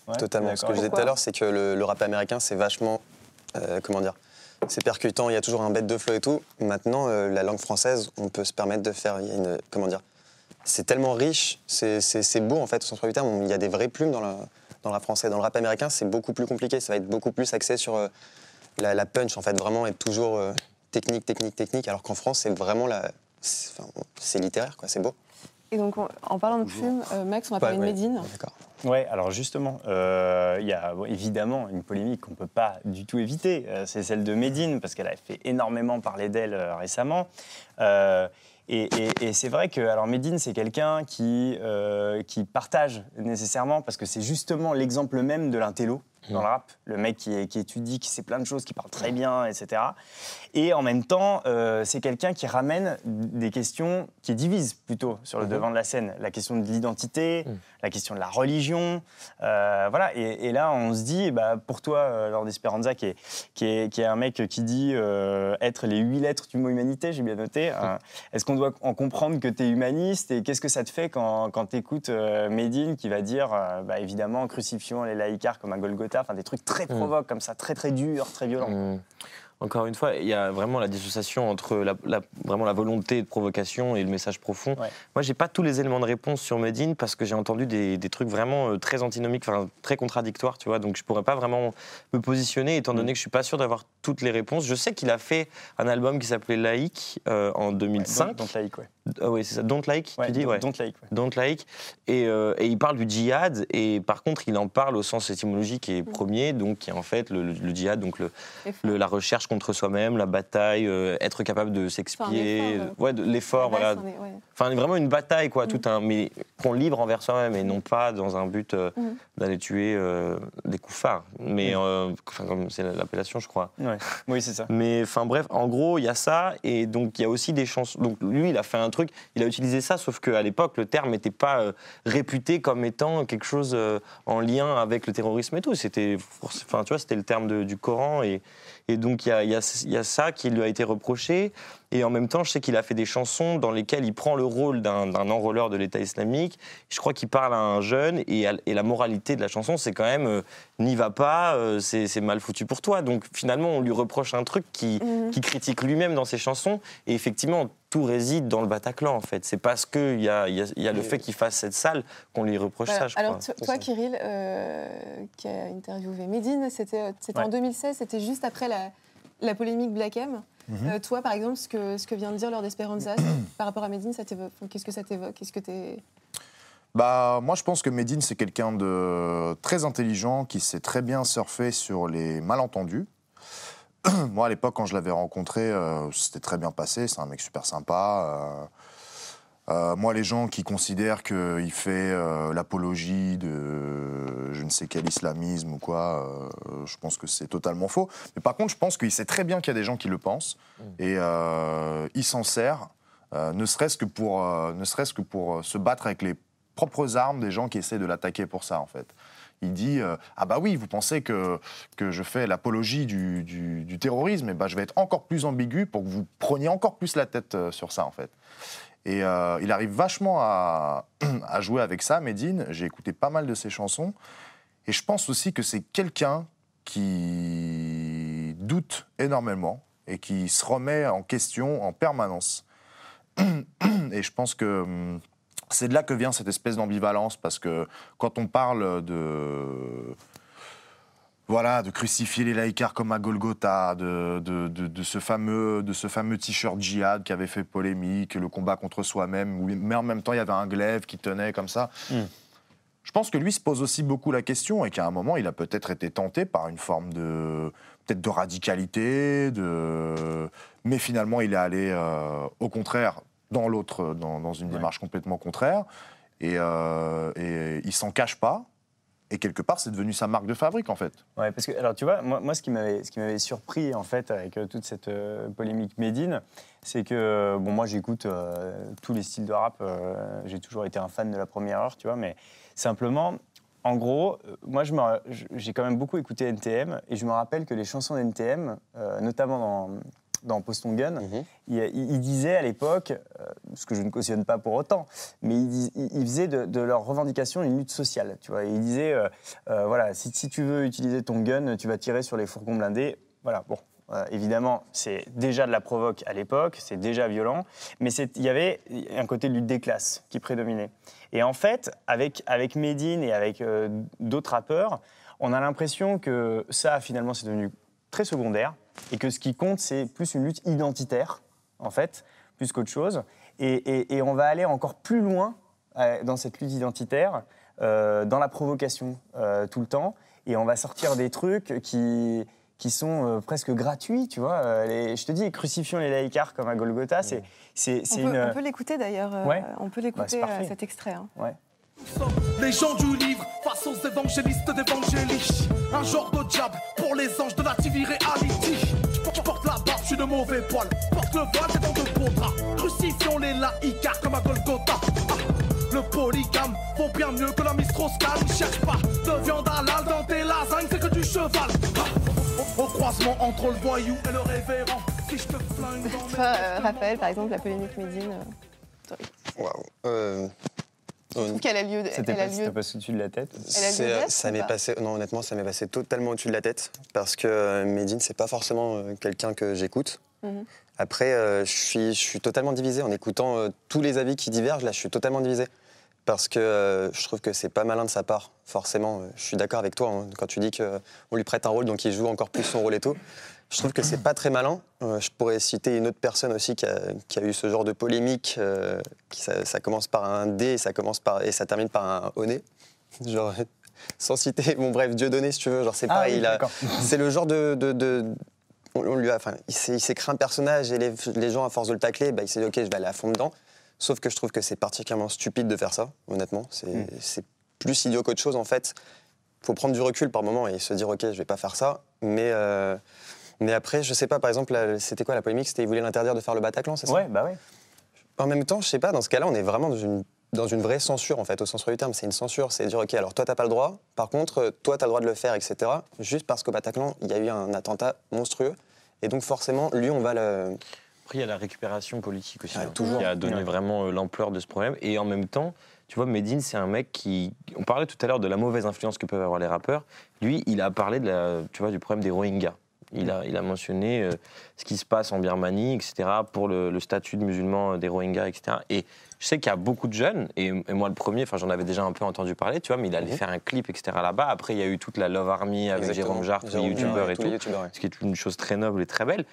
Ouais, Totalement. Ce que je disais tout à l'heure, c'est que le, le rap américain, c'est vachement. euh, comment dire C'est percutant, il y a toujours un bête de flow et tout. Maintenant, euh, la langue française, on peut se permettre de faire. il y a une, comment dire C'est tellement riche, c'est beau en fait, au sens du terme. Il y a des vraies plumes dans, la- dans le rap français. Dans le rap américain, c'est beaucoup plus compliqué. Ça va être beaucoup plus axé sur euh, la, la punch, en fait, vraiment être toujours euh, technique, technique, technique. Alors qu'en France, c'est vraiment la. C'est enfin, littéraire, quoi, c'est beau. Et donc, on- en parlant de plumes, euh, Max, on va parler Ouais, de ouais. Médine. D'accord. Ouais, alors justement, euh, il y a bon, évidemment une polémique qu'on ne peut pas du tout éviter, euh, c'est celle de Médine, parce qu'elle a fait énormément parler d'elle euh, récemment. Et c'est vrai que alors Médine, c'est quelqu'un euh, qui partage nécessairement, parce que c'est justement l'exemple même de l'intello dans le rap, le mec qui, étudie, qui sait plein de choses, qui parle très bien, etc. Et en même temps, euh, c'est quelqu'un qui ramène des questions, qui divisent plutôt sur le Mhm. devant de la scène. La question de l'identité, Mhm. la question de la religion. euh, voilà. Et, et là, on se dit, bah, pour toi, euh, Lord Esperanza, qui est, qui, est, qui est un mec qui dit euh, être les huit lettres du mot humanité, j'ai bien noté, euh, est-ce qu'on doit en comprendre que tu es humaniste Et qu'est-ce que ça te fait quand, quand tu écoutes Médine qui va dire, bah, évidemment, crucifions les laïcars comme un Golgotha, enfin des trucs très Mhm. provoques comme ça, très très durs, très violents. Hum. Encore une fois, il y a vraiment la dissociation entre la, la- vraiment la volonté de provocation et le message profond. Ouais. Moi, j'ai pas tous les éléments de réponse sur Medine parce que j'ai entendu des, des trucs vraiment euh, très antinomiques, enfin très contradictoires, tu vois. Donc, je pourrais pas vraiment me positionner étant donné que je suis pas sûr d'avoir toutes les réponses. Je sais qu'il a fait un album qui s'appelait Laïque euh, en 2005. Donc laïque, ouais. Ah oui, c'est ça. Don't Like, Ouais, tu dis, ouais. donc laïque, ouais. Don't Like. Et, euh, et il parle du djihad, et par contre, il en parle au sens étymologique et premier, donc qui est en fait le, le- le djihad, donc le- la recherche contre soi-même, la bataille, euh, être capable de s'expier, Enfin, ouais, l'effort, voilà. Reste, on est- ouais. Enfin, vraiment une bataille, quoi, Mm. tout un, mais qu'on libre envers soi-même et non pas dans un but euh, Mm. d'aller tuer euh, des koufars. Mais, Mm. euh, comme c'est l'appellation, je crois. Ouais. Oui, c'est ça. Mais enfin bref, en gros, il y a ça et donc il y a aussi des chansons. Donc lui, il a fait un truc, il a utilisé ça, sauf qu'à l'époque, le terme n'était pas euh, réputé comme étant quelque chose euh, en lien avec le terrorisme et tout. C'était, enfin tu vois, c'était le terme de- du Coran et, et donc il y a, ça qui lui a été reproché. Et en même temps, je sais qu'il a fait des chansons dans lesquelles il prend le rôle d'un enrôleur de l'État islamique. Je crois qu'il parle à un jeune et, à- et la moralité de la chanson, c'est quand même euh, n'y va pas, euh, c'est mal foutu pour toi. Donc finalement, on lui reproche un truc qui, Mhm. qui critique lui-même dans ses chansons. Et effectivement, tout réside dans le Bataclan, en fait. C'est parce qu'il y a, il y, a, il y a le fait qu'il fasse cette salle qu'on lui reproche Voilà. ça, je Alors, crois. toi, Kirill, euh, qui a interviewé Médine, c'était en Ouais. 2016, c'était juste après la, la polémique Black M. Mhm. Euh, toi, par exemple, ce que, ce que vient de dire Lord Esperanza par rapport à enfin, qu'est-ce que ça t'évoque? Qu'est-ce que t'es... Bah, moi, je pense que Medine, c'est quelqu'un de très intelligent qui sait très bien surfer sur les malentendus. moi, à l'époque, quand je l'avais rencontré, euh, c'était très bien passé. C'est un mec super sympa. Euh, euh, moi, les gens qui considèrent qu'il fait euh, l'apologie de je ne sais quel islamisme ou quoi, euh, je pense que c'est totalement faux. Mais par contre, je pense qu'il sait très bien qu'il y a des gens qui le pensent et euh, il s'en sert, ne serait-ce que pour, ne serait-ce que pour se battre avec les propres armes des gens qui essaient de l'attaquer pour ça, en fait. Il dit euh, ah bah oui vous pensez que, que je fais l'apologie du, du- du terrorisme et bah je vais être encore plus ambigu pour que vous preniez encore plus la tête euh, sur ça en fait et euh, il arrive vachement à, à jouer avec ça Medine j'ai écouté pas mal de ses chansons et je pense aussi que c'est quelqu'un qui doute énormément et qui se remet en question en permanence et je pense que hum, c'est de là que vient cette espèce d'ambivalence, parce que quand on parle de. Voilà, de crucifier les laïcars comme à Golgotha, de, de, de- de ce fameux, de ce fameux t-shirt djihad qui avait fait polémique, le combat contre soi-même, mais en même temps il y avait un glaive qui tenait comme ça. Mm. Je pense que lui se pose aussi beaucoup la question et qu'à un moment il a peut-être été tenté par une forme de peut-être de radicalité, de mais finalement il est allé euh, au contraire dans l'autre, dans, dans une Ouais. démarche complètement contraire. Et, euh, et il s'en cache pas. Et quelque part, c'est devenu sa marque de fabrique, en fait. Ouais, parce que, alors tu vois, moi, moi ce qui m'avait surpris, en fait, avec euh, toute cette euh, polémique Made in, c'est que, euh, bon, moi, j'écoute tous les styles de rap. J'ai toujours été un fan de la première heure, tu vois, mais simplement, en gros, moi, j'ai quand même beaucoup écouté NTM, et je me rappelle que les chansons d'NTM, notamment dans, dans Poston Gun, Mhm. il, il- disait à l'époque, euh, ce que je ne cautionne pas pour autant, mais il, dis- il- faisait de, de leur revendication une lutte sociale. Tu vois, Et il disait, euh, euh, voilà, si, si tu veux utiliser ton gun, tu vas tirer sur les fourgons blindés. Voilà, bon. euh, évidemment, c'est déjà de la provoque à l'époque, c'est déjà violent, mais il y avait un côté lutte des classes qui prédominait. Et en fait, avec, avec Medine et avec d'autres rappeurs, on a l'impression que ça, finalement, c'est devenu très secondaire et que ce qui compte, c'est plus une lutte identitaire, en fait, plus qu'autre chose. Et, et- et on va aller encore plus loin euh, dans cette lutte identitaire, euh, dans la provocation euh, tout le temps, et on va sortir des trucs qui qui sont euh, presque gratuits, tu vois. Les- je te dis, crucifions les laïcars comme à Golgotha, c'est c'est On une... on peut l'écouter d'ailleurs. Ouais. On peut Bah, l'écouter cet extrait. hein. Ouais. Les gens du livre face aux évangélistes d'évangélie. Un genre de diable pour les anges de la TV reality. Tu portes- tu portes la barbe, je suis de mauvais poil. Porte le voile, t'es dans de draps. Crucifions les laïcars comme à Golgotha. Ah, Le polygame vaut bien mieux que la mistroscale. Cherche pas de viande halal dans tes lasagnes, c'est que du cheval. Ah, au, croisement entre le voyou et le révérend. Si je te flingue dans mes Toi, euh, Raphaël, par exemple, la polémique Médine, euh, Waouh. Euh, je trouve qu'elle a lieu. C'était Elle a pas, lieu pas au-dessus de la tête Elle a lieu C'est, euh, ça m'est pas passé, non honnêtement, ça m'est passé totalement au-dessus de la tête parce que euh, Medine, c'est pas forcément euh, quelqu'un que j'écoute. Mhm. Après, euh, je suis, je suis totalement divisé en écoutant euh, tous les avis qui divergent. Là, je suis totalement divisé parce que euh, je trouve que c'est pas malin de sa part. Forcément, je suis d'accord avec toi hein, quand tu dis que on lui prête un rôle, donc il joue encore plus son rôle et tout. Je trouve que c'est pas très malin. Euh, je pourrais citer une autre personne aussi qui a, qui a eu ce genre de polémique. euh, qui, ça, ça commence par un D et ça, commence par, et ça termine par un O nez. Genre, sans citer, bon bref, Dieudonné si tu veux, genre c'est Ah oui, il c'est le genre de... de- de- on, lui a, enfin, il s'est il créé un personnage et les, les gens, à force de le tacler, bah, il s'est dit ok, je vais aller à fond dedans. Sauf que je trouve que c'est particulièrement stupide de faire ça, honnêtement. C'est Mm. plus idiot qu'autre chose en fait. faut prendre du recul par moment et se dire ok, je vais pas faire ça. Mais, euh, mais après, je sais pas, par exemple, c'était quoi la polémique? C'était il voulait l'interdire de faire le Bataclan, c'est ça? Ouais, bah ouais. en même temps, je sais pas, dans ce cas-là, on est vraiment dans une, dans une vraie censure, en fait, au sens du terme. C'est une censure, c'est dire, OK, alors toi, t'as pas le droit, par contre, toi, t'as le droit de le faire, etc. Juste parce qu'au Bataclan, il y a eu un attentat monstrueux. Et donc, forcément, lui, on va le. Après, il y a la récupération politique aussi, Ouais, hein, toujours. qui a donné Ouais. vraiment euh, l'ampleur de ce problème. Et en même temps, tu vois, Medine, c'est un mec qui. On parlait tout à l'heure de la mauvaise influence que peuvent avoir les rappeurs. Lui, il a parlé de la, tu vois, du problème des Rohingyas. Il a, mentionné euh, ce qui se passe en Birmanie, etc., pour le, statut de musulman des Rohingyas, etc. Et je sais qu'il y a beaucoup de jeunes, et, et moi le premier, enfin j'en avais déjà un peu entendu parler, tu vois, mais il allait Mhm. faire un clip, etc. là-bas. Après, il y a eu toute la Love Army avec Exactement. Jérôme Jarre, tous les youtubeurs et tout, les youtubeurs, ouais. ce qui est une chose très noble et très belle.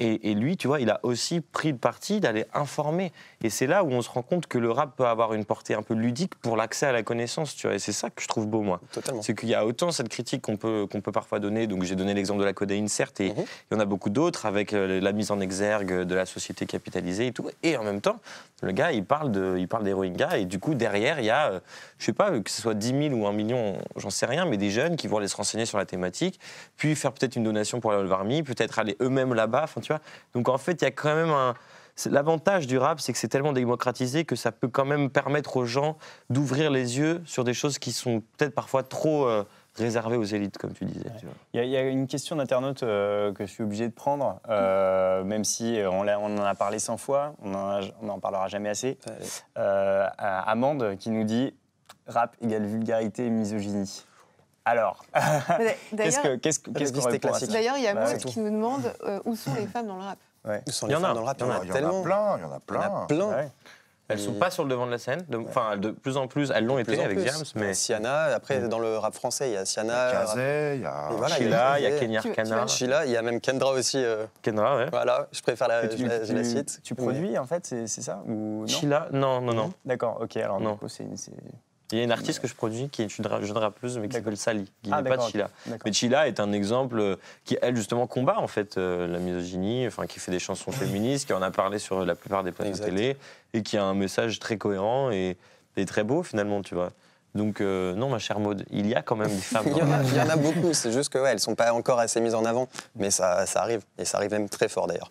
Et, et lui, tu vois, il a aussi pris le parti d'aller informer. Et c'est là où on se rend compte que le rap peut avoir une portée un peu ludique pour l'accès à la connaissance, tu vois. Et c'est ça que je trouve beau, moi. C'est qu'il y a autant cette critique qu'on peut, qu'on peut parfois donner. Donc j'ai donné l'exemple de la codéine, certes, et Mhm. il y en a beaucoup d'autres avec euh, la mise en exergue de la société capitalisée et tout. Et en même temps, le gars, il parle, de, il parle des Rohingyas. Et du coup, derrière, il y a, euh, je sais pas, que ce soit 10 000 ou 1 million, j'en sais rien, mais des jeunes qui vont aller se renseigner sur la thématique, puis faire peut-être une donation pour la Love Army, peut-être aller eux-mêmes là-bas. Enfin, tu vois. Donc en fait, il y a quand même un. L'avantage du rap, c'est que c'est tellement démocratisé que ça peut quand même permettre aux gens d'ouvrir les yeux sur des choses qui sont peut-être parfois trop euh, réservées aux élites, comme tu disais. tu vois. Il y, a- il y a une question d'internaute euh, que je suis obligé de prendre, euh, même si on, l'a- on en a parlé 100 fois, on n'en parlera jamais assez. Euh, Amande qui nous dit rap égale vulgarité et misogynie. Alors, qu'est-ce D'ailleurs, que- qu'est-ce que- qu'est-ce qu'on répond ça classique. d'ailleurs, il y a Bah, Maud qui nous demande euh, où sont les femmes dans le rap? Ouais. Où sont Il y les en femmes a, dans le rap? Il y en a, Il y en tellement. a plein, il y en a Il y en plein. a plein. Ouais. Elles sont pas sur le devant de la scène, de- enfin de plus en plus, elles l'ont été avec plus. Diams, mais Siana, après, dans le rap français, il y a Siana. Kazé, il y a. Voilà, Sheila, il y a. Kenya Arcana, Sheila, il y a même Kendra aussi. euh, Kendra, ouais. voilà, je préfère la, Tu, je la, je la tu- cite. tu produis en fait, c'est ça ou non? Sheila, non, non, non. D'accord, ok, alors Non. du coup, c'est c'est- Il y a une artiste que je produis qui est une jeune rappeuse, mais qui s'appelle Sally, qui Ah, n'est pas Chila. Mais Chila est un exemple euh, qui, elle, justement, combat en fait euh, la misogynie, enfin, qui fait des chansons féministes, qui en a parlé sur la plupart des plateaux télé, et qui a un message très cohérent et, et très beau, finalement, tu vois. Donc, euh, non, ma chère Maud, il y a quand même des femmes. Il y, en a, il y en a beaucoup, c'est juste que ouais, elles sont pas encore assez mises en avant, mais ça, ça arrive, et ça arrive même très fort d'ailleurs.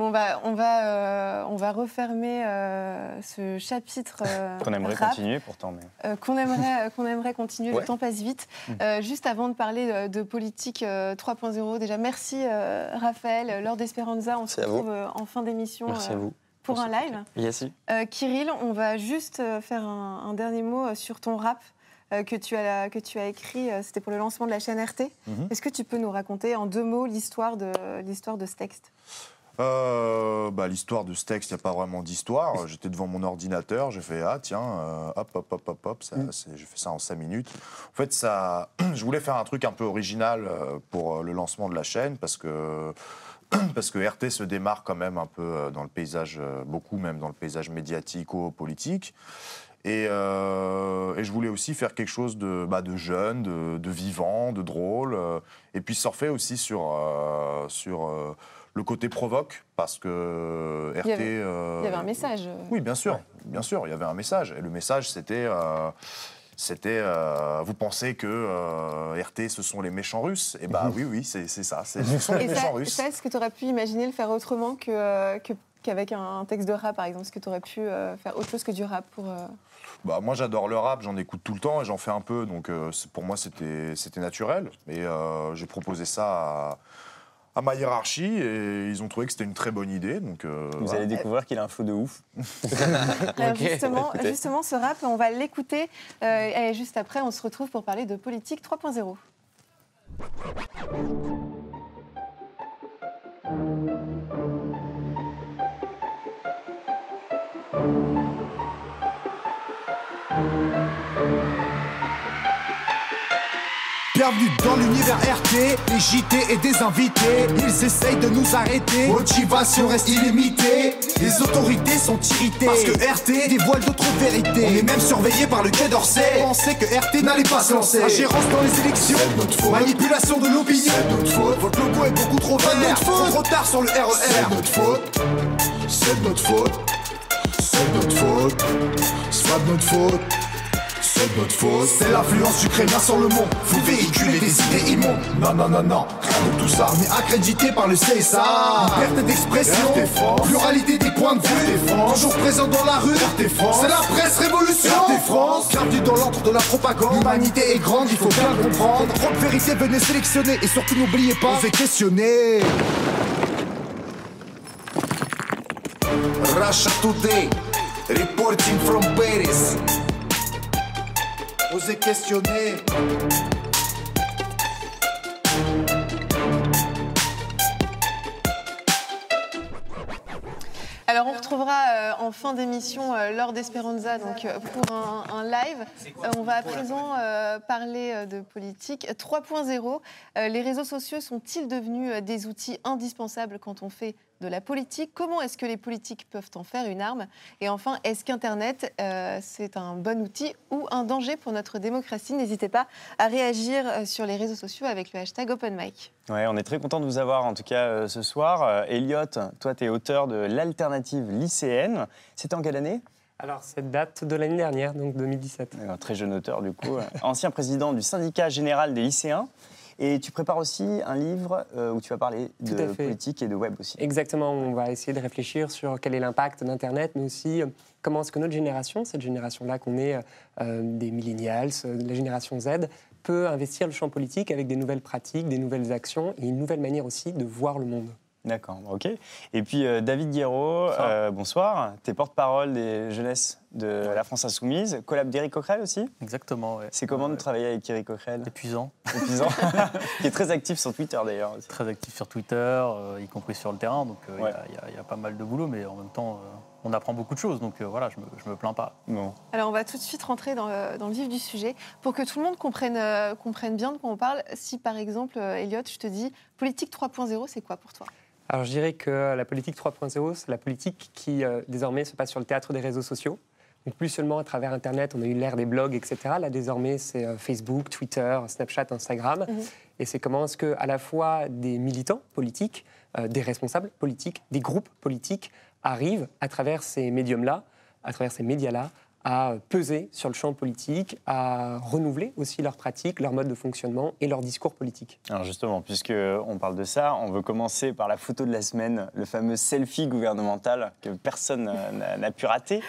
On va, on va, euh, on va refermer euh, ce chapitre euh, Qu'on aimerait rap, continuer pourtant. Mais... qu'on aimerait, qu'on aimerait continuer. Ouais. Le temps passe vite. Mm. Juste avant de parler de politique euh, 3.0, déjà merci Raphaël, Laure d'Espéranza. On se retrouve en fin d'émission Merci à vous. pour un live. Yes. Euh, Kirill, on va juste faire un, un dernier mot sur ton rap euh, que, tu as, que tu as écrit. euh, C'était pour le lancement de la chaîne RT. Mhm. Est-ce que tu peux nous raconter en deux mots l'histoire de, l'histoire de ce texte? Euh, bah, L'histoire de ce texte, il n'y a pas vraiment d'histoire. J'étais devant mon ordinateur, j'ai fait Ah, tiens, euh, hop, hop, hop, hop, hop, c'est- j'ai fait ça en cinq minutes. En fait, ça, je voulais faire un truc un peu original euh, pour le lancement de la chaîne parce que. Parce que RT se démarre quand même un peu dans le paysage, beaucoup même dans le paysage médiatico-politique. Et, euh, et je voulais aussi faire quelque chose de, bah, de jeune, de, de vivant, de drôle. et puis surfer aussi sur, euh, sur euh, le côté provoque, parce que RT... Il y avait- euh, Il y avait un message. euh, Oui, bien sûr, bien sûr, il y avait un message. Et le message, c'était... euh, c'était, euh, vous pensez que euh, RT, ce sont les méchants russes? Eh bien, oui, oui, c'est c'est ça. c'est- Ce sont les Et ça, méchants russes. ça, est-ce que tu aurais pu imaginer le faire autrement que, euh, que- qu'avec un texte de rap, par exemple? Est-ce que tu aurais pu euh, faire autre chose que du rap pour... euh, Bah, moi, j'adore le rap, j'en écoute tout le temps et j'en fais un peu. Donc, euh, pour moi, c'était c'était naturel. Et euh, j'ai proposé ça à, à ma hiérarchie et ils ont trouvé que c'était une très bonne idée. Donc, euh, Vous voilà. allez découvrir qu'il a un flow de ouf. Alors, justement, justement, ce rap, on va l'écouter. euh, et juste après, on se retrouve pour parler de politique 3.0. Bienvenue dans l'univers RT, les JT et des invités. Ils essayent de nous arrêter. Motivation reste illimitée. Les autorités sont irritées. Parce que RT dévoile d'autres vérités. On est même surveillé par le Quai d'Orsay. Pensez que RT n'allait pas se lancer. Ingérence dans les élections. Manipulation de l'opinion. Notre faute. Votre logo est beaucoup trop vert. notre faute. Trop tard sur le RER. C'est notre faute. C'est notre faute. C'est notre faute. C'est pas de notre faute. C'est notre faute. C'est l'influence ukrainienne sur le monde. Vous véhiculez des idées immondes. Non, non, non, non. Rien de tout ça. Mais accrédité par le CSA. Liberté d'expression. Pluralité des points de vue. Toujours présent dans la rue. C'est la presse révolution. France. Dans l'antre de la propagande. L'humanité est grande, il faut bien le comprendre. Trop de vérité, venez sélectionner. Et surtout, n'oubliez pas, osez questionner. Russia Today. Reporting from Paris. Osez questionner. Alors, on retrouvera euh, en fin d'émission euh, Laure d'Esperanza donc, euh, pour un, un live. Euh, on va à présent euh, parler euh, de politique 3.0. Euh, les réseaux sociaux sont-ils devenus euh, des outils indispensables quand on fait de la politique Comment est-ce que les politiques peuvent en faire une arme? Et enfin, est-ce qu'Internet, euh, c'est un bon outil ou un danger pour notre démocratie? N'hésitez pas à réagir euh, sur les réseaux sociaux avec le hashtag OpenMic. Ouais, on est très content de vous avoir en tout cas euh, ce soir. Euh, Elliot, toi tu es auteur de l'alternative lycéenne. C'était en quelle année? Alors, cette date de l'année dernière, donc 2017. Un très jeune auteur du coup. Ancien président du syndicat général des lycéens. Et tu prépares aussi un livre euh, où tu vas parler de politique et de web aussi. Exactement, on va essayer de réfléchir sur quel est l'impact d'Internet, mais aussi euh, comment est-ce que notre génération, cette génération-là qu'on est euh, des millennials, la génération Z, peut investir le champ politique avec des nouvelles pratiques, des nouvelles actions et une nouvelle manière aussi de voir le monde. D'accord, ok. Et puis euh, David Guéraud, euh, bonsoir. Tu es porte-parole des jeunesses de la France Insoumise, collab d'Éric Coquerel aussi? Exactement, ouais. C'est comment de travailler avec Éric Coquerel? Épuisant, Épuisant. qui est très actif sur Twitter d'ailleurs très actif sur Twitter, euh, y compris sur le terrain, donc euh, il y a- Ouais. il y, a- il y a pas mal de boulot, mais en même temps, euh, on apprend beaucoup de choses, donc euh, voilà, je me, je me plains pas. Bon. Alors, on va tout de suite rentrer dans le, dans le vif du sujet. Pour que tout le monde comprenne, euh, comprenne bien de quoi on parle, si par exemple, euh, Elliot, je te dis politique 3.0, c'est quoi pour toi? Alors je dirais que la politique 3.0, c'est la politique qui euh, désormais se passe sur le théâtre des réseaux sociaux. Donc plus seulement à travers Internet, on a eu l'ère des blogs, etc. Là, désormais, c'est euh, Facebook, Twitter, Snapchat, Instagram. Mhm. Et c'est comment est-ce que, à la fois des militants politiques, euh, des responsables politiques, des groupes politiques arrivent à travers ces médiums-là, à travers ces médias-là, à peser sur le champ politique, à renouveler aussi leurs pratiques, leur mode de fonctionnement et leur discours politique. Alors justement, puisque on parle de ça, on veut commencer par la photo de la semaine, le fameux selfie gouvernemental que personne n'a- pu rater.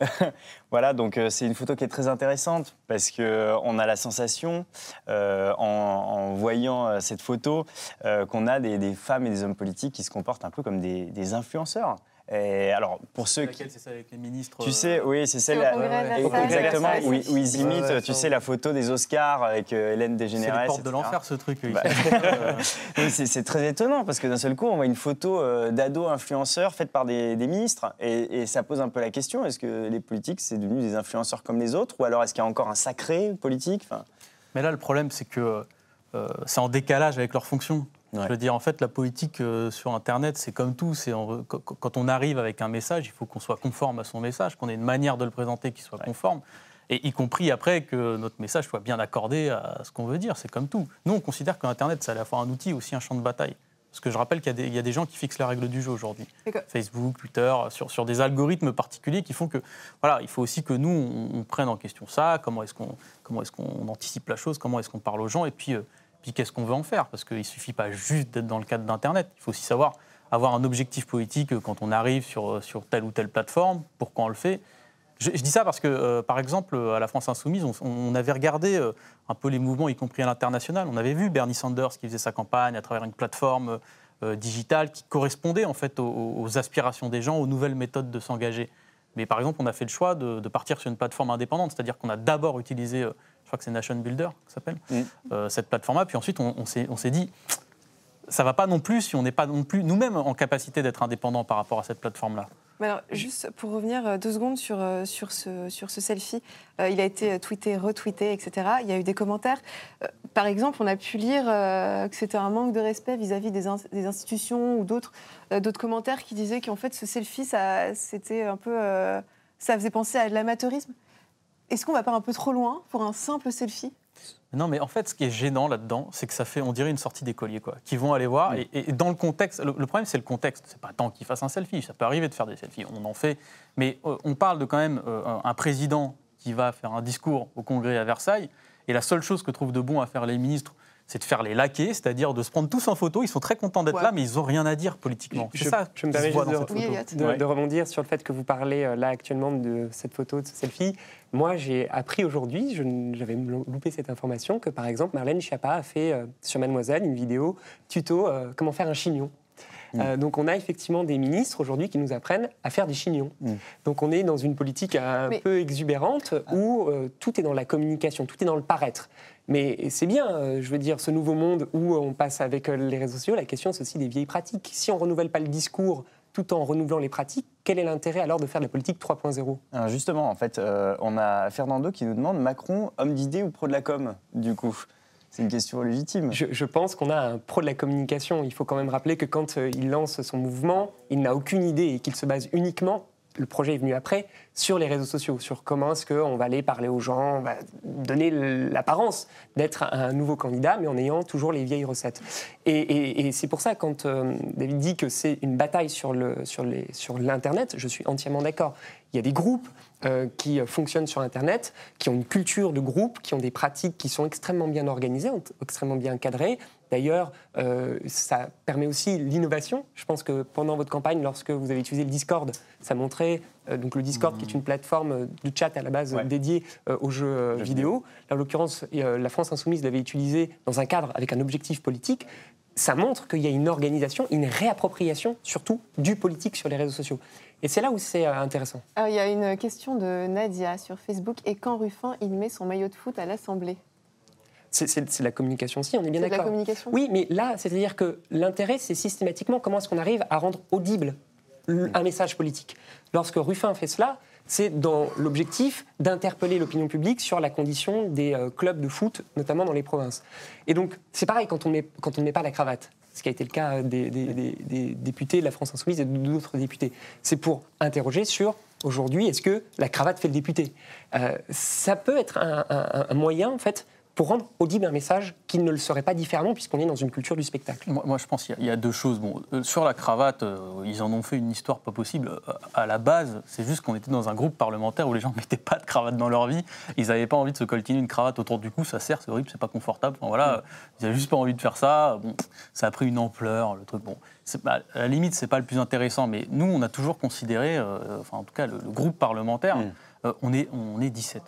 voilà, donc euh, c'est une photo qui est très intéressante parce que euh, on a la sensation, euh, en, voyant cette photo, qu'on a des, femmes et des hommes politiques qui se comportent un peu comme des influenceurs. Et alors, pour ceux qui, c'est ça avec les ministres tu euh, sais, oui, c'est celle au exactement où, ils- où ils imitent, Ouais, ouais, tu sais, la photo des Oscars avec euh, Hélène C'est Dégénérès. les portes de l'enfer, ce truc. Bah, oui, c'est c'est très étonnant parce que d'un seul coup, on voit une photo euh, d'ados influenceurs faite par des, des ministres et, et ça pose un peu la question est-ce que les politiques, c'est devenu des influenceurs comme les autres ou alors est-ce qu'il y a encore un sacré politique Enfin, Mais là, le problème, c'est que euh, c'est en décalage avec leur fonction. Ouais. Je veux dire, en fait, la politique euh, sur Internet, c'est comme tout. C'est en- quand- on arrive avec un message, il faut qu'on soit conforme à son message, qu'on ait une manière de le présenter qui soit conforme. Et y compris après que notre message soit bien accordé à ce qu'on veut dire. C'est comme tout. Nous, on considère que Internet, c'est à la fois un outil et aussi un champ de bataille. Parce que je rappelle qu'il y, a des- il y a des gens qui fixent la règle du jeu aujourd'hui. Facebook, Twitter, sur, sur des algorithmes particuliers qui font que, voilà, il faut aussi que nous, on, on prenne en question ça, comment est-ce qu'on comment est qu'on anticipe la chose, comment est-ce qu'on parle aux gens, et puis, euh, qu'est-ce qu'on veut en faire? Parce qu'il ne suffit pas juste d'être dans le cadre d'Internet, il faut aussi savoir avoir un objectif politique euh, quand on arrive sur, euh, sur telle ou telle plateforme, pourquoi on le fait? Je, dis ça parce que, euh, par exemple, à la France Insoumise, on, avait regardé un peu les mouvements, y compris à l'international. On avait vu Bernie Sanders qui faisait sa campagne à travers une plateforme digitale qui correspondait en fait aux, aspirations des gens, aux nouvelles méthodes de s'engager. Mais par exemple, on a fait le choix de, partir sur une plateforme indépendante, c'est-à-dire qu'on a d'abord utilisé, je crois que c'est Nation Builder, ça s'appelle, Mm. euh, cette plateforme-là, puis ensuite on, on s'est on s'est dit, ça va pas non plus si on n'est pas non plus nous-mêmes en capacité d'être indépendants par rapport à cette plateforme-là. Mais alors, juste pour revenir euh, deux secondes sur, euh, sur, ce, sur ce selfie, euh, il a été tweeté, retweeté, etc. Il y a eu des commentaires. Euh, par exemple, on a pu lire euh, que c'était un manque de respect vis-à-vis des, ins- des institutions ou d'autres euh, d'autres commentaires qui disaient qu'en fait, ce selfie, ça, c'était un peu, euh, ça faisait penser à de l'amateurisme. Est-ce qu'on va pas un peu trop loin pour un simple selfie? Non, mais en fait, ce qui est gênant là-dedans, c'est que ça fait, on dirait une sortie d'écoliers, quoi, qui vont aller voir. Et, et dans le contexte, le, le problème, c'est le contexte. C'est pas tant qu'ils fassent un selfie. Ça peut arriver de faire des selfies, on en fait. Mais euh, on parle de quand même euh, un- président qui va faire un discours au Congrès à Versailles. Et la seule chose que trouvent de bon à faire les ministres, c'est de faire les laquais, c'est-à-dire de se prendre tous en photo. Ils sont très contents d'être Ouais. là, mais ils n'ont rien à dire politiquement. C'est Je- ça je me permets juste de- de rebondir sur le fait que vous parlez euh, là actuellement de cette photo, de ce selfie. Moi, j'ai appris aujourd'hui, j'avais loupé cette information, que par exemple, Marlène Schiappa a fait euh, sur Mademoiselle une vidéo tuto euh, comment faire un chignon. Euh, donc on a effectivement des ministres aujourd'hui qui nous apprennent à faire des chignons. Mm. Donc on est dans une politique un Mais- peu exubérante où euh, tout est dans la communication, tout est dans le paraître. Mais c'est bien, euh, je veux dire, ce nouveau monde où on passe avec euh, les réseaux sociaux, la question c'est aussi des vieilles pratiques. Si on renouvelle pas le discours tout en renouvelant les pratiques, quel est l'intérêt alors de faire de la politique 3.0 Alors justement, en fait, euh, on a Fernando qui nous demande Macron, homme d'idée ou pro de la com Du coup, c'est une question légitime. je, je pense qu'on a un pro de la communication. Il faut quand même rappeler que quand euh, il lance son mouvement, il n'a aucune idée et qu'il se base uniquement, le projet est venu après, sur les réseaux sociaux, sur comment est-ce qu'on va aller parler aux gens, on va donner l'apparence d'être un nouveau candidat, mais en ayant toujours les vieilles recettes. Et, c'est pour ça, quand euh, David dit que c'est une bataille sur le- sur sur l'Internet, je suis entièrement d'accord. Il y a des groupes euh, qui euh, fonctionnent sur Internet, qui ont une culture de groupe, qui ont des pratiques qui sont extrêmement bien organisées, extrêmement bien cadrées. D'ailleurs, euh, ça permet aussi l'innovation. Je pense que pendant votre campagne, lorsque vous avez utilisé le Discord, ça montrait euh, donc le Discord qui est une plateforme de chat à la base Ouais. dédiée aux jeux vidéo. Là, en l'occurrence, la France Insoumise l'avait utilisé dans un cadre avec un objectif politique. Ça montre qu'il y a une organisation, une réappropriation surtout du politique sur les réseaux sociaux. Et c'est là où c'est euh, intéressant. Alors, il y a une question de Nadia sur Facebook. Et quand Ruffin, il met son maillot de foot à l'Assemblée? C'est c'est- c'est de la communication aussi, on est bien C'est de la d'accord. communication? Oui, mais là, c'est-à-dire que l'intérêt, c'est systématiquement comment est-ce qu'on arrive à rendre audible un message politique. Lorsque Ruffin fait cela, c'est dans l'objectif d'interpeller l'opinion publique sur la condition des euh, clubs de foot, notamment dans les provinces. Et donc, c'est pareil quand on, ne met pas la cravate, ce qui a été le cas des, députés de la France Insoumise et d'autres députés. C'est pour interroger sur, aujourd'hui, est-ce que la cravate fait le député? Euh, Ça peut être un- un moyen, en fait, pour rendre audible un message qui ne le serait pas différemment, puisqu'on est dans une culture du spectacle. Moi, moi, je pense qu'il y a- il y, a deux choses. Bon, euh, sur la cravate, euh, ils en ont fait une histoire pas possible. Euh, À la base, c'est juste qu'on était dans un groupe parlementaire où les gens ne mettaient pas de cravate dans leur vie. Ils n'avaient pas envie de se coltiner une cravate autour du cou. Ça sert, c'est horrible, c'est pas confortable. Enfin, voilà, ils n'avaient juste pas envie de faire ça. Bon, ça a pris une ampleur, le truc. Bon, à la limite, c'est pas le plus intéressant. Mais nous, on a toujours considéré, euh, enfin, en tout cas, le, le groupe parlementaire, euh, on, est, on est 17.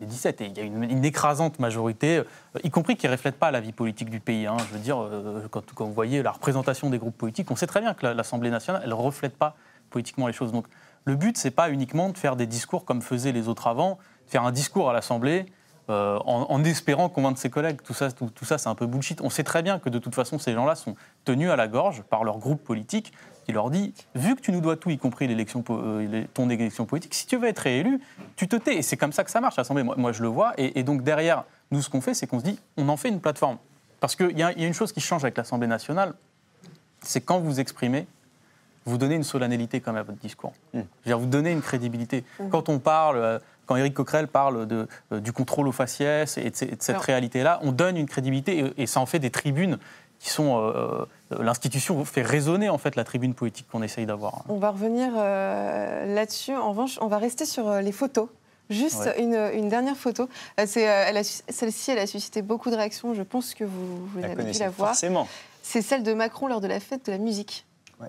Les 17, et il y a une, écrasante majorité, euh, y compris qui ne reflète pas la vie politique du pays. hein. Je veux dire, euh, quand, vous voyez la représentation des groupes politiques, on sait très bien que la- l'Assemblée nationale, elle ne reflète pas politiquement les choses. Donc le but, c'est pas uniquement de faire des discours comme faisaient les autres avant, de faire un discours à l'Assemblée euh, en, en espérant convaincre ses collègues. Tout ça, tout, tout ça c'est un peu bullshit. On sait très bien que de toute façon, ces gens-là sont tenus à la gorge par leur groupe politique qui leur dit vu que tu nous dois tout, y compris l'élection, euh, ton élection politique, si tu veux être réélu, tu te tais. Et c'est comme ça que ça marche, l'Assemblée. Moi, moi, je le vois. Et, et donc, derrière, nous, ce qu'on fait, c'est qu'on se dit on en fait une plateforme. Parce qu'il y, a- il y a une chose qui change avec l'Assemblée nationale c'est quand vous exprimez, vous donnez une solennalité quand même à votre discours. Je veux dire, vous donnez une crédibilité. Quand on parle, euh, quand Éric Coquerel parle de, euh, du contrôle au faciès et de, ce- de cette réalité-là, on donne une crédibilité et, et ça en fait des tribunes qui sont. euh, L'institution fait résonner en fait la tribune politique qu'on essaye d'avoir. On va revenir euh, là-dessus. En revanche, on va rester sur euh, les photos. Juste Ouais. une, une dernière photo. Euh, euh, Celle-ci, elle a suscité beaucoup de réactions. Je pense que vous, avez dû la voir. forcément. C'est celle de Macron lors de la fête de la musique. Ouais.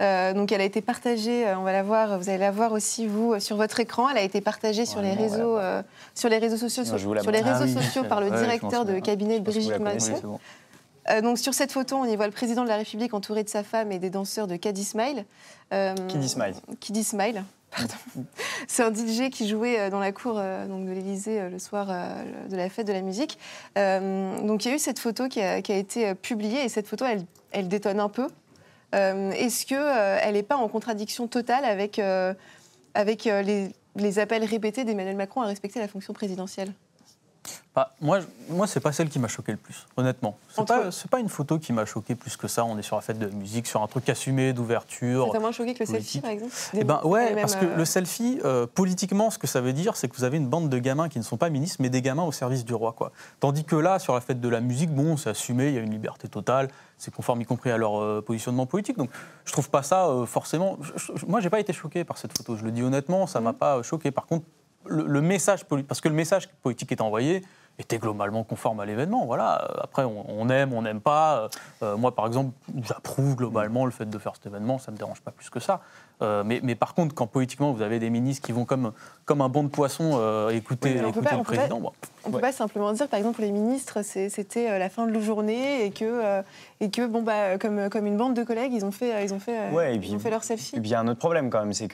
Euh, donc elle a été partagée, euh, on va la voir, vous allez la voir aussi vous euh, sur votre écran. Elle a été partagée sur les réseaux, euh, sur les réseaux sociaux, sur les réseaux Ah oui, sociaux je- par le ouais, m'en directeur de cabinet de Brigitte. Macron. Euh, donc sur cette photo, on y voit le président de la République entouré de sa femme et des danseurs de Caddy Smile. Euh, Qui dit smile Kiddy Smile. Pardon. C'est un DJ qui jouait euh, dans la cour euh, donc de l'Élysée le soir de la fête de la musique. Donc il y a eu cette photo qui a, qui a été publiée et cette photo, elle, elle détonne un peu. Est-ce qu'elle n'est pas en contradiction totale avec, avec les, les appels répétés d'Emmanuel Macron à respecter la fonction présidentielle? Bah, moi, moi c'est pas celle qui m'a choqué le plus, honnêtement. C'est pas, pas une photo qui m'a choqué plus que ça. On est sur la fête de musique, sur un truc assumé, d'ouverture. Ça moins choqué que le selfie, par exemple Eh ben ouais, parce que euh, le selfie, euh, politiquement, ce que ça veut dire, c'est que vous avez une bande de gamins qui ne sont pas ministres, mais des gamins au service du roi, quoi. Tandis que là, sur la fête de la musique, bon, c'est assumé, il y a une liberté totale, c'est conforme y compris à leur euh, positionnement politique. Donc, je trouve pas ça euh, forcément. je- je- moi, j'ai pas été choqué par cette photo. Je le dis honnêtement, ça m'a Mhm. pas euh, choqué. Par contre, le, le message politique, parce que le message politique est envoyé était globalement conforme à l'événement. Voilà. Après, on, aime, on n'aime pas. Euh, moi, par exemple, j'approuve globalement le fait de faire cet événement. Ça me dérange pas plus que ça. Euh, mais, mais par contre, quand politiquement vous avez des ministres qui vont comme, comme un bon de poisson euh, écouter, Oui, écouter pas- le on peut pas- président, bon, On ne Ouais. peut pas simplement dire, par exemple, pour les ministres, c'était la fin de la journée et que, et que bon, bah, comme, comme une bande de collègues, ils ont fait, euh, ils ont fait, euh, Ouais, et ils puis- ont fait leur selfie. Et puis il y a un autre problème quand même, c'est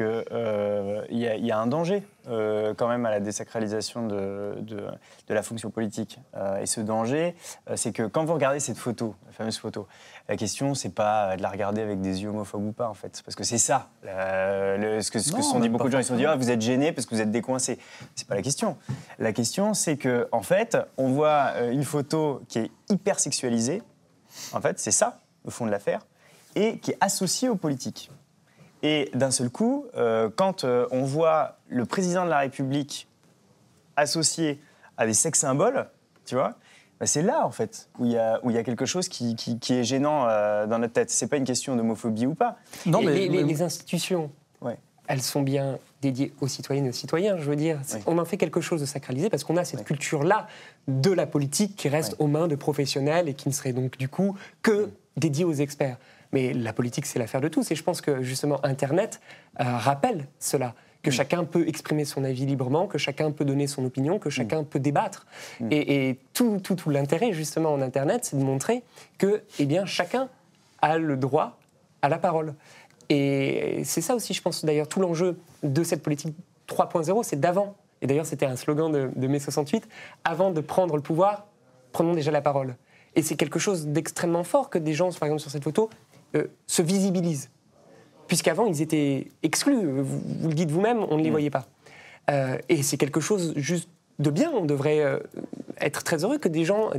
il y, a- il y a un danger euh, quand même à la désacralisation de, de- de la fonction politique. Euh, et ce danger, euh, c'est que quand vous regardez cette photo, la fameuse photo, la question c'est pas de la regarder avec des yeux homophobes ou pas en fait, parce que c'est ça. la- le- ce que, ce que Non, se sont dit beaucoup de gens, ils se sont dit ah, vous êtes gênés parce que vous êtes décoincés. C'est pas la question. La question c'est que en fait, on voit euh, une photo qui est hyper sexualisée. En fait, c'est ça le fond de l'affaire et qui est associée aux politiques. Et d'un seul coup, euh, quand euh, on voit le président de la République associé à des sex symboles, tu vois, bah, c'est là en fait où il y a, où il y a quelque chose qui, qui- qui est gênant euh, dans notre tête. C'est pas une question d'homophobie ou pas. Non, mais, les, les- mais- les institutions. Elles sont bien dédiées aux citoyennes et aux citoyens. Je veux dire, Oui. on en fait quelque chose de sacralisé parce qu'on a cette Oui. culture-là de la politique qui reste Oui. aux mains de professionnels et qui ne serait donc du coup que dédiée aux experts. Mais la politique, c'est l'affaire de tous. Et je pense que justement, Internet euh, rappelle cela. Que chacun peut exprimer son avis librement, que chacun peut donner son opinion, que chacun peut débattre. Et, et tout, tout, tout l'intérêt, justement, en Internet, c'est de montrer que eh bien, chacun a le droit à la parole. Et c'est ça aussi, je pense, d'ailleurs, tout l'enjeu de cette politique 3.0, c'est d'avant. Et d'ailleurs, c'était un slogan de, de mai 68, avant de prendre le pouvoir, prenons déjà la parole. Et c'est quelque chose d'extrêmement fort que des gens, par exemple, sur cette photo, euh, se visibilisent. Puisqu'avant, ils étaient exclus. Vous, vous le dites vous-même, on ne les voyait pas. Euh, et c'est quelque chose juste de bien. On devrait euh, être très heureux que des gens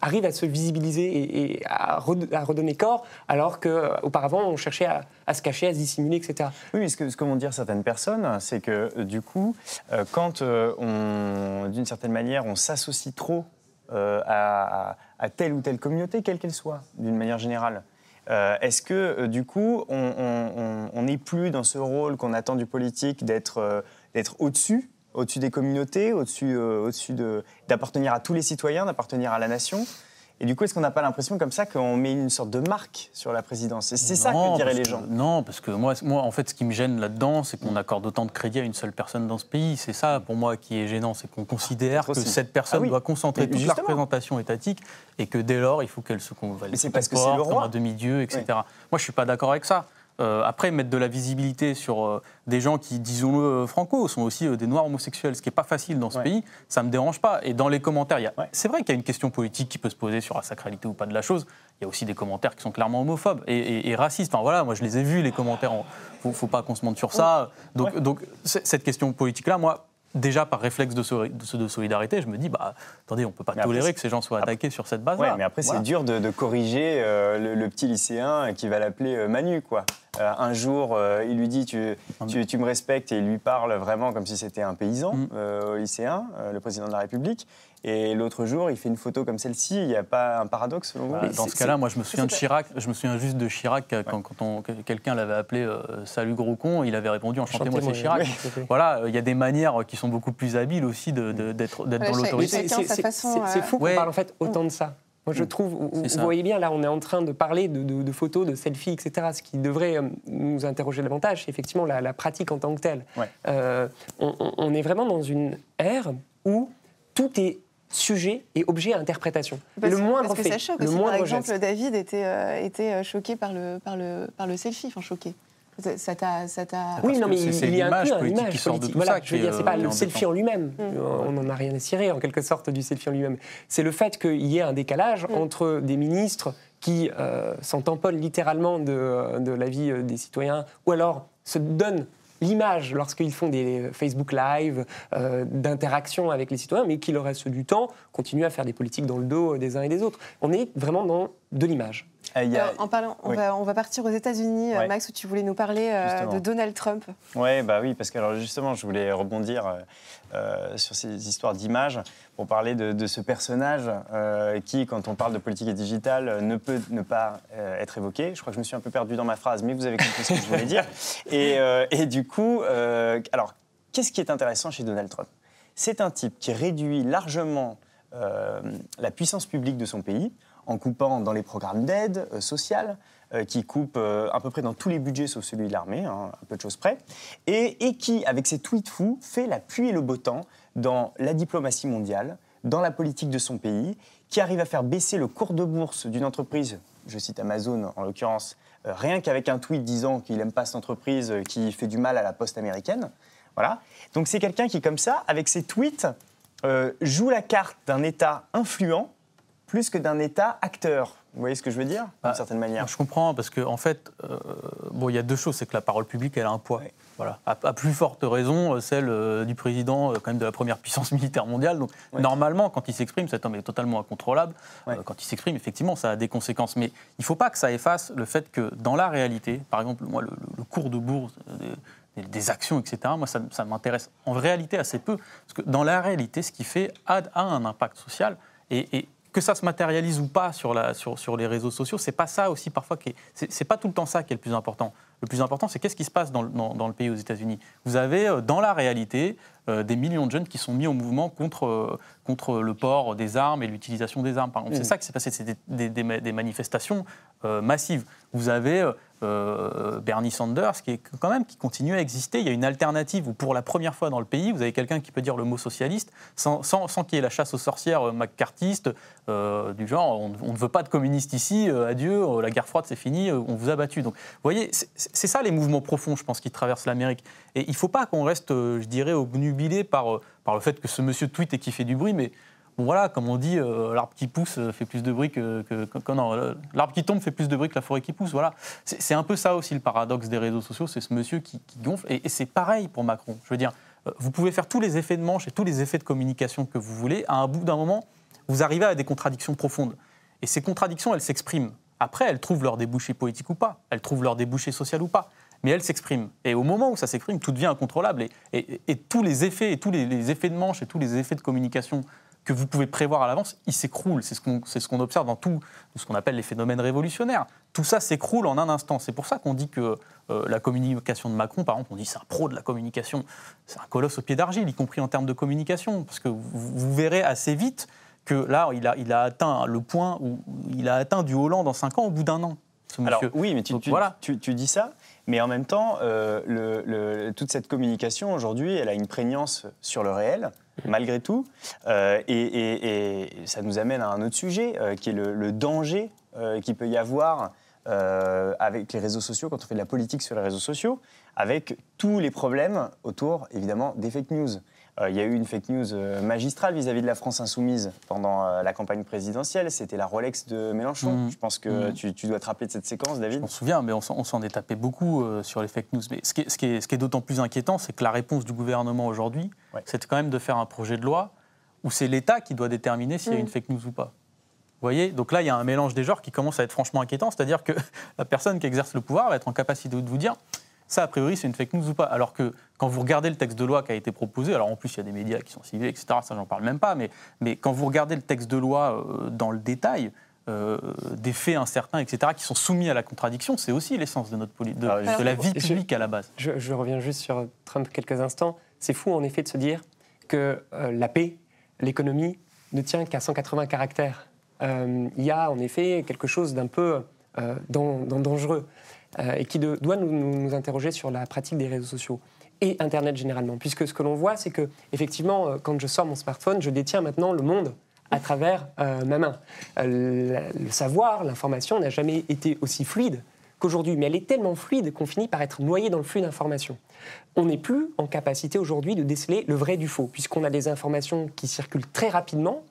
arrivent à se visibiliser et, à, red- à redonner corps, alors qu'auparavant, on cherchait à, se cacher, à se dissimuler, etc. Oui, mais ce que, ce vont dire certaines personnes, c'est que euh, du coup, euh, quand euh, on, d'une certaine manière, on s'associe trop euh, à, telle ou telle communauté, quelle qu'elle soit, d'une manière générale, euh, est-ce que euh, du coup, on- n'est plus dans ce rôle qu'on attend du politique euh, d'être au-dessus au-dessus des communautés, au-dessus euh, de- d'appartenir à tous les citoyens, d'appartenir à la nation et du coup, est-ce qu'on n'a pas l'impression comme ça qu'on met une sorte de marque sur la présidence? Et c'est ça que diraient les gens. Non, parce que moi, moi, en fait, ce qui me gêne là-dedans, c'est qu'on accorde autant de crédit à une seule personne dans ce pays. C'est ça, pour moi, qui est gênant. C'est qu'on considère que cette personne Ah oui. doit concentrer Mais toute la justement. représentation étatique et que dès lors, il faut qu'elle se con- elle Mais c'est parce que c'est comporte le roi. comme un demi-dieu, etc. Moi, je ne suis pas d'accord avec ça. Euh, après, mettre de la visibilité sur euh, des gens qui, disons-le, euh, franco, sont aussi euh, des noirs homosexuels, ce qui n'est pas facile dans ce Ouais. pays, ça ne me dérange pas. Et dans les commentaires, il y a... Ouais. c'est vrai qu'il y a une question politique qui peut se poser sur la sacralité ou pas de la chose. Il y a aussi des commentaires qui sont clairement homophobes et, et- et racistes. Enfin voilà, moi je les ai vus, les commentaires. Il ne faut, faut pas qu'on se monte sur ça. Donc, cette question politique-là, moi, déjà par réflexe de, soli- de- de solidarité, je me dis, bah, attendez, on ne peut pas Mais tolérer que ces gens soient après- attaqués sur cette base-là. Ouais, mais après, Voilà. c'est dur de, de corriger euh, le, le petit lycéen qui va l'appeler euh, Manu, quoi. Euh, un jour, il lui dit tu, tu, tu me respectes et il lui parle vraiment comme si c'était un paysan Mm. euh, au lycéen, le président de la République. Et l'autre jour, il fait une photo comme celle-ci. Il n'y a pas un paradoxe selon vous Voilà, dans ce cas-là, moi, je me souviens de Chirac. Je me souviens juste de Chirac euh, quand, quand quelqu'un l'avait appelé euh, Salut gros con, il avait répondu Enchantez-moi, c'est Chirac. oui. Voilà, euh, il y a des manières qui sont beaucoup plus habiles aussi de- de- d'être Ouais, dans l'autorité. C'est- euh, fou qu'on Ouais. parle en fait autant de ça. Moi, je trouve, vous, ça. voyez bien, là, on est en train de parler de, de- de photos, de selfies, etc. Ce qui devrait nous interroger davantage, c'est effectivement la, la pratique en tant que telle. Ouais. Euh, on, on- on est vraiment dans une ère où tout est sujet et objet à interprétation. Parce, le moindre parce que fait, ça choque le aussi. Par exemple, geste. David était, euh, était euh, choqué par le, par, le, par le selfie. Enfin, choqué. Ça- Ça t'a. ça t'a- Oui, non, mais c'est- il, y a un image qui sort de politique. tout Voilà, ça je veux dire, est, c'est pas euh, le selfie en lui-même. Mm. On n'en a rien à cirer, en quelque sorte, du selfie en lui-même. C'est le fait qu'il y ait un décalage Mm. entre des ministres qui euh, s'en tamponnent littéralement de, de la vie des citoyens, ou alors se donnent l'image lorsqu'ils font des Facebook Live, euh, d'interaction avec les citoyens, mais qui, le reste du temps, continuent à faire des politiques dans le dos des uns et des autres. On est vraiment dans de l'image. Euh, a- en parlant, on, Oui. va, on va partir aux États-Unis, euh, Ouais. Max, où tu voulais nous parler euh, de Donald Trump. Ouais, bah oui, parce que alors justement, je voulais rebondir euh, sur ces histoires d'images pour parler de, de ce personnage qui, quand on parle de politique et digitale, ne peut ne pas être évoqué. Je crois que je me suis un peu perdu dans ma phrase, mais vous avez compris ce que je voulais dire. Et, et du coup, alors, qu'est-ce qui est intéressant chez Donald Trump? C'est un type qui réduit largement la puissance publique de son pays en coupant dans les programmes d'aide euh, sociale, euh, qui coupe euh, à peu près dans tous les budgets sauf celui de l'armée, hein, un peu de choses près, et, qui, avec ses tweets fous, fait la pluie et le beau temps dans la diplomatie mondiale, dans la politique de son pays, qui arrive à faire baisser le cours de bourse d'une entreprise, je cite Amazon en l'occurrence, rien qu'avec un tweet disant qu'il n'aime pas cette entreprise qui fait du mal à la poste américaine. Voilà. Donc c'est quelqu'un qui, comme ça, avec ses tweets, joue la carte d'un État influent plus que d'un État acteur. Vous voyez ce que je veux dire D'une Bah, certaine manière. Je comprends parce qu'en en fait, euh, bon, il y a deux choses, c'est que la parole publique, elle a un poids. Voilà. À, à plus forte raison, euh, celle euh, du président, euh, quand même de la première puissance militaire mondiale. Donc, normalement, quand il s'exprime, cet homme est totalement incontrôlable. Quand il s'exprime, effectivement, ça a des conséquences. Mais il ne faut pas que ça efface le fait que, dans la réalité, par exemple, moi, le, cours de bourse des, des- des actions, etc., moi, ça, ça m'intéresse en réalité assez peu. Parce que dans la réalité, ce qui fait a, a un impact social. Et, et que ça se matérialise ou pas sur, la, sur, sur les réseaux sociaux, c'est pas ça aussi parfois qui est, pas tout le temps ça qui est le plus important. Le plus important, c'est qu'est-ce qui se passe dans, le- dans- dans le pays aux États-Unis. Vous avez euh, dans la réalité euh, des millions de jeunes qui sont mis au mouvement contre, euh, contre le port des armes et l'utilisation des armes. Par exemple. C'est ça qui s'est passé, c'est des, des- des ma- des manifestations euh, massives. Vous avez euh, Bernie Sanders qui est quand même qui continue à exister. Il y a une alternative où pour la première fois dans le pays, vous avez quelqu'un qui peut dire le mot socialiste sans, sans, sans qu'il y ait la chasse aux sorcières euh, McCarthyiste euh, du genre on, ne veut pas de communistes ici, adieu, la guerre froide c'est fini, on vous a battu. Donc vous voyez, c'est ça les mouvements profonds, je pense, qui traversent l'Amérique. Et il ne faut pas qu'on reste, je dirais, obnubilé par, par le fait que ce monsieur tweet et qui fait du bruit, mais Voilà, comme on dit, euh, l'arbre qui pousse euh, fait plus de bruit que, non, euh, l'arbre qui tombe fait plus de bruit que la forêt qui pousse. Voilà, c'est un peu ça aussi le paradoxe des réseaux sociaux, c'est ce monsieur qui, gonfle. Et, c'est pareil pour Macron. Je veux dire, vous pouvez faire tous les effets de manche et tous les effets de communication que vous voulez. À un bout d'un moment, vous arrivez à des contradictions profondes. Et ces contradictions, elles s'expriment. Après, elles trouvent leur débouché politique ou pas, elles trouvent leur débouché social ou pas, mais elles s'expriment. Et au moment où ça s'exprime, tout devient incontrôlable. Et tous les effets, et tous les, les effets de manche et tous les effets de communication que vous pouvez prévoir à l'avance, ils s'écroulent. C'est ce qu'on ce observe dans tout ce qu'on appelle les phénomènes révolutionnaires. Tout ça s'écroule en un instant. C'est pour ça qu'on dit que euh, la communication de Macron, par exemple, on dit c'est un pro de la communication. C'est un colosse au pied d'argile, y compris en termes de communication. Parce que vous, vous verrez assez vite que là, il a, il a atteint le point où il a atteint du Hollande en 5 ans au bout d'un an. ce Alors oui, mais tu, Donc, tu- voilà. tu- tu dis ça, mais en même temps, euh, le- le- toute cette communication aujourd'hui, elle a une prégnance sur le réel, malgré tout, Euh, et, ça nous amène à un autre sujet, euh, qui est le, le danger euh, qu'il peut y avoir euh, avec les réseaux sociaux, quand on fait de la politique sur les réseaux sociaux, avec tous les problèmes autour, évidemment, des fake news. Euh, Il y a eu une fake news euh, magistrale vis-à-vis de la France insoumise pendant euh, la campagne présidentielle. C'était la Rolex de Mélenchon. Mhm. Je pense que Mhm. tu, tu dois te rappeler de cette séquence, David. Je m'en souviens, mais on s'en- est tapé beaucoup euh, sur les fake news. Mais ce qui est, ce qui est- ce qui est d'autant plus inquiétant, c'est que la réponse du gouvernement aujourd'hui, Ouais. c'est quand même de faire un projet de loi où c'est l'État qui doit déterminer s'il y a une fake news ou pas. Vous voyez Donc là, il y a un mélange des genres qui commence à être franchement inquiétant. C'est-à-dire que la personne qui exerce le pouvoir va être en capacité de vous dire ça, a priori, c'est une fake news ou pas. Alors que quand vous regardez le texte de loi qui a été proposé, alors en plus, il y a des médias qui sont ciblés, etc. Ça, j'en parle même pas. Mais, mais quand vous regardez le texte de loi euh, dans le détail, euh, des faits incertains, etc., qui sont soumis à la contradiction, c'est aussi l'essence de, notre poli- de, Alors, de la vie je- publique à la base. Je, je reviens juste sur Trump quelques instants. C'est fou en effet de se dire que euh, la paix, l'économie, ne tient qu'à 180 caractères. Il y a en effet quelque chose d'un peu dan- dan- dangereux et qui doit nous, interroger sur la pratique des réseaux sociaux et Internet généralement. Puisque ce que l'on voit, c'est que effectivement, euh, quand je sors mon smartphone, je détiens maintenant le monde à travers euh, ma main. Euh, le savoir, l'information n'a jamais été aussi fluide qu'aujourd'hui, mais elle est tellement fluide qu'on finit par être noyé dans le flux d'informations. On n'est plus en capacité aujourd'hui de déceler le vrai du faux, puisqu'on a des informations qui circulent très rapidement,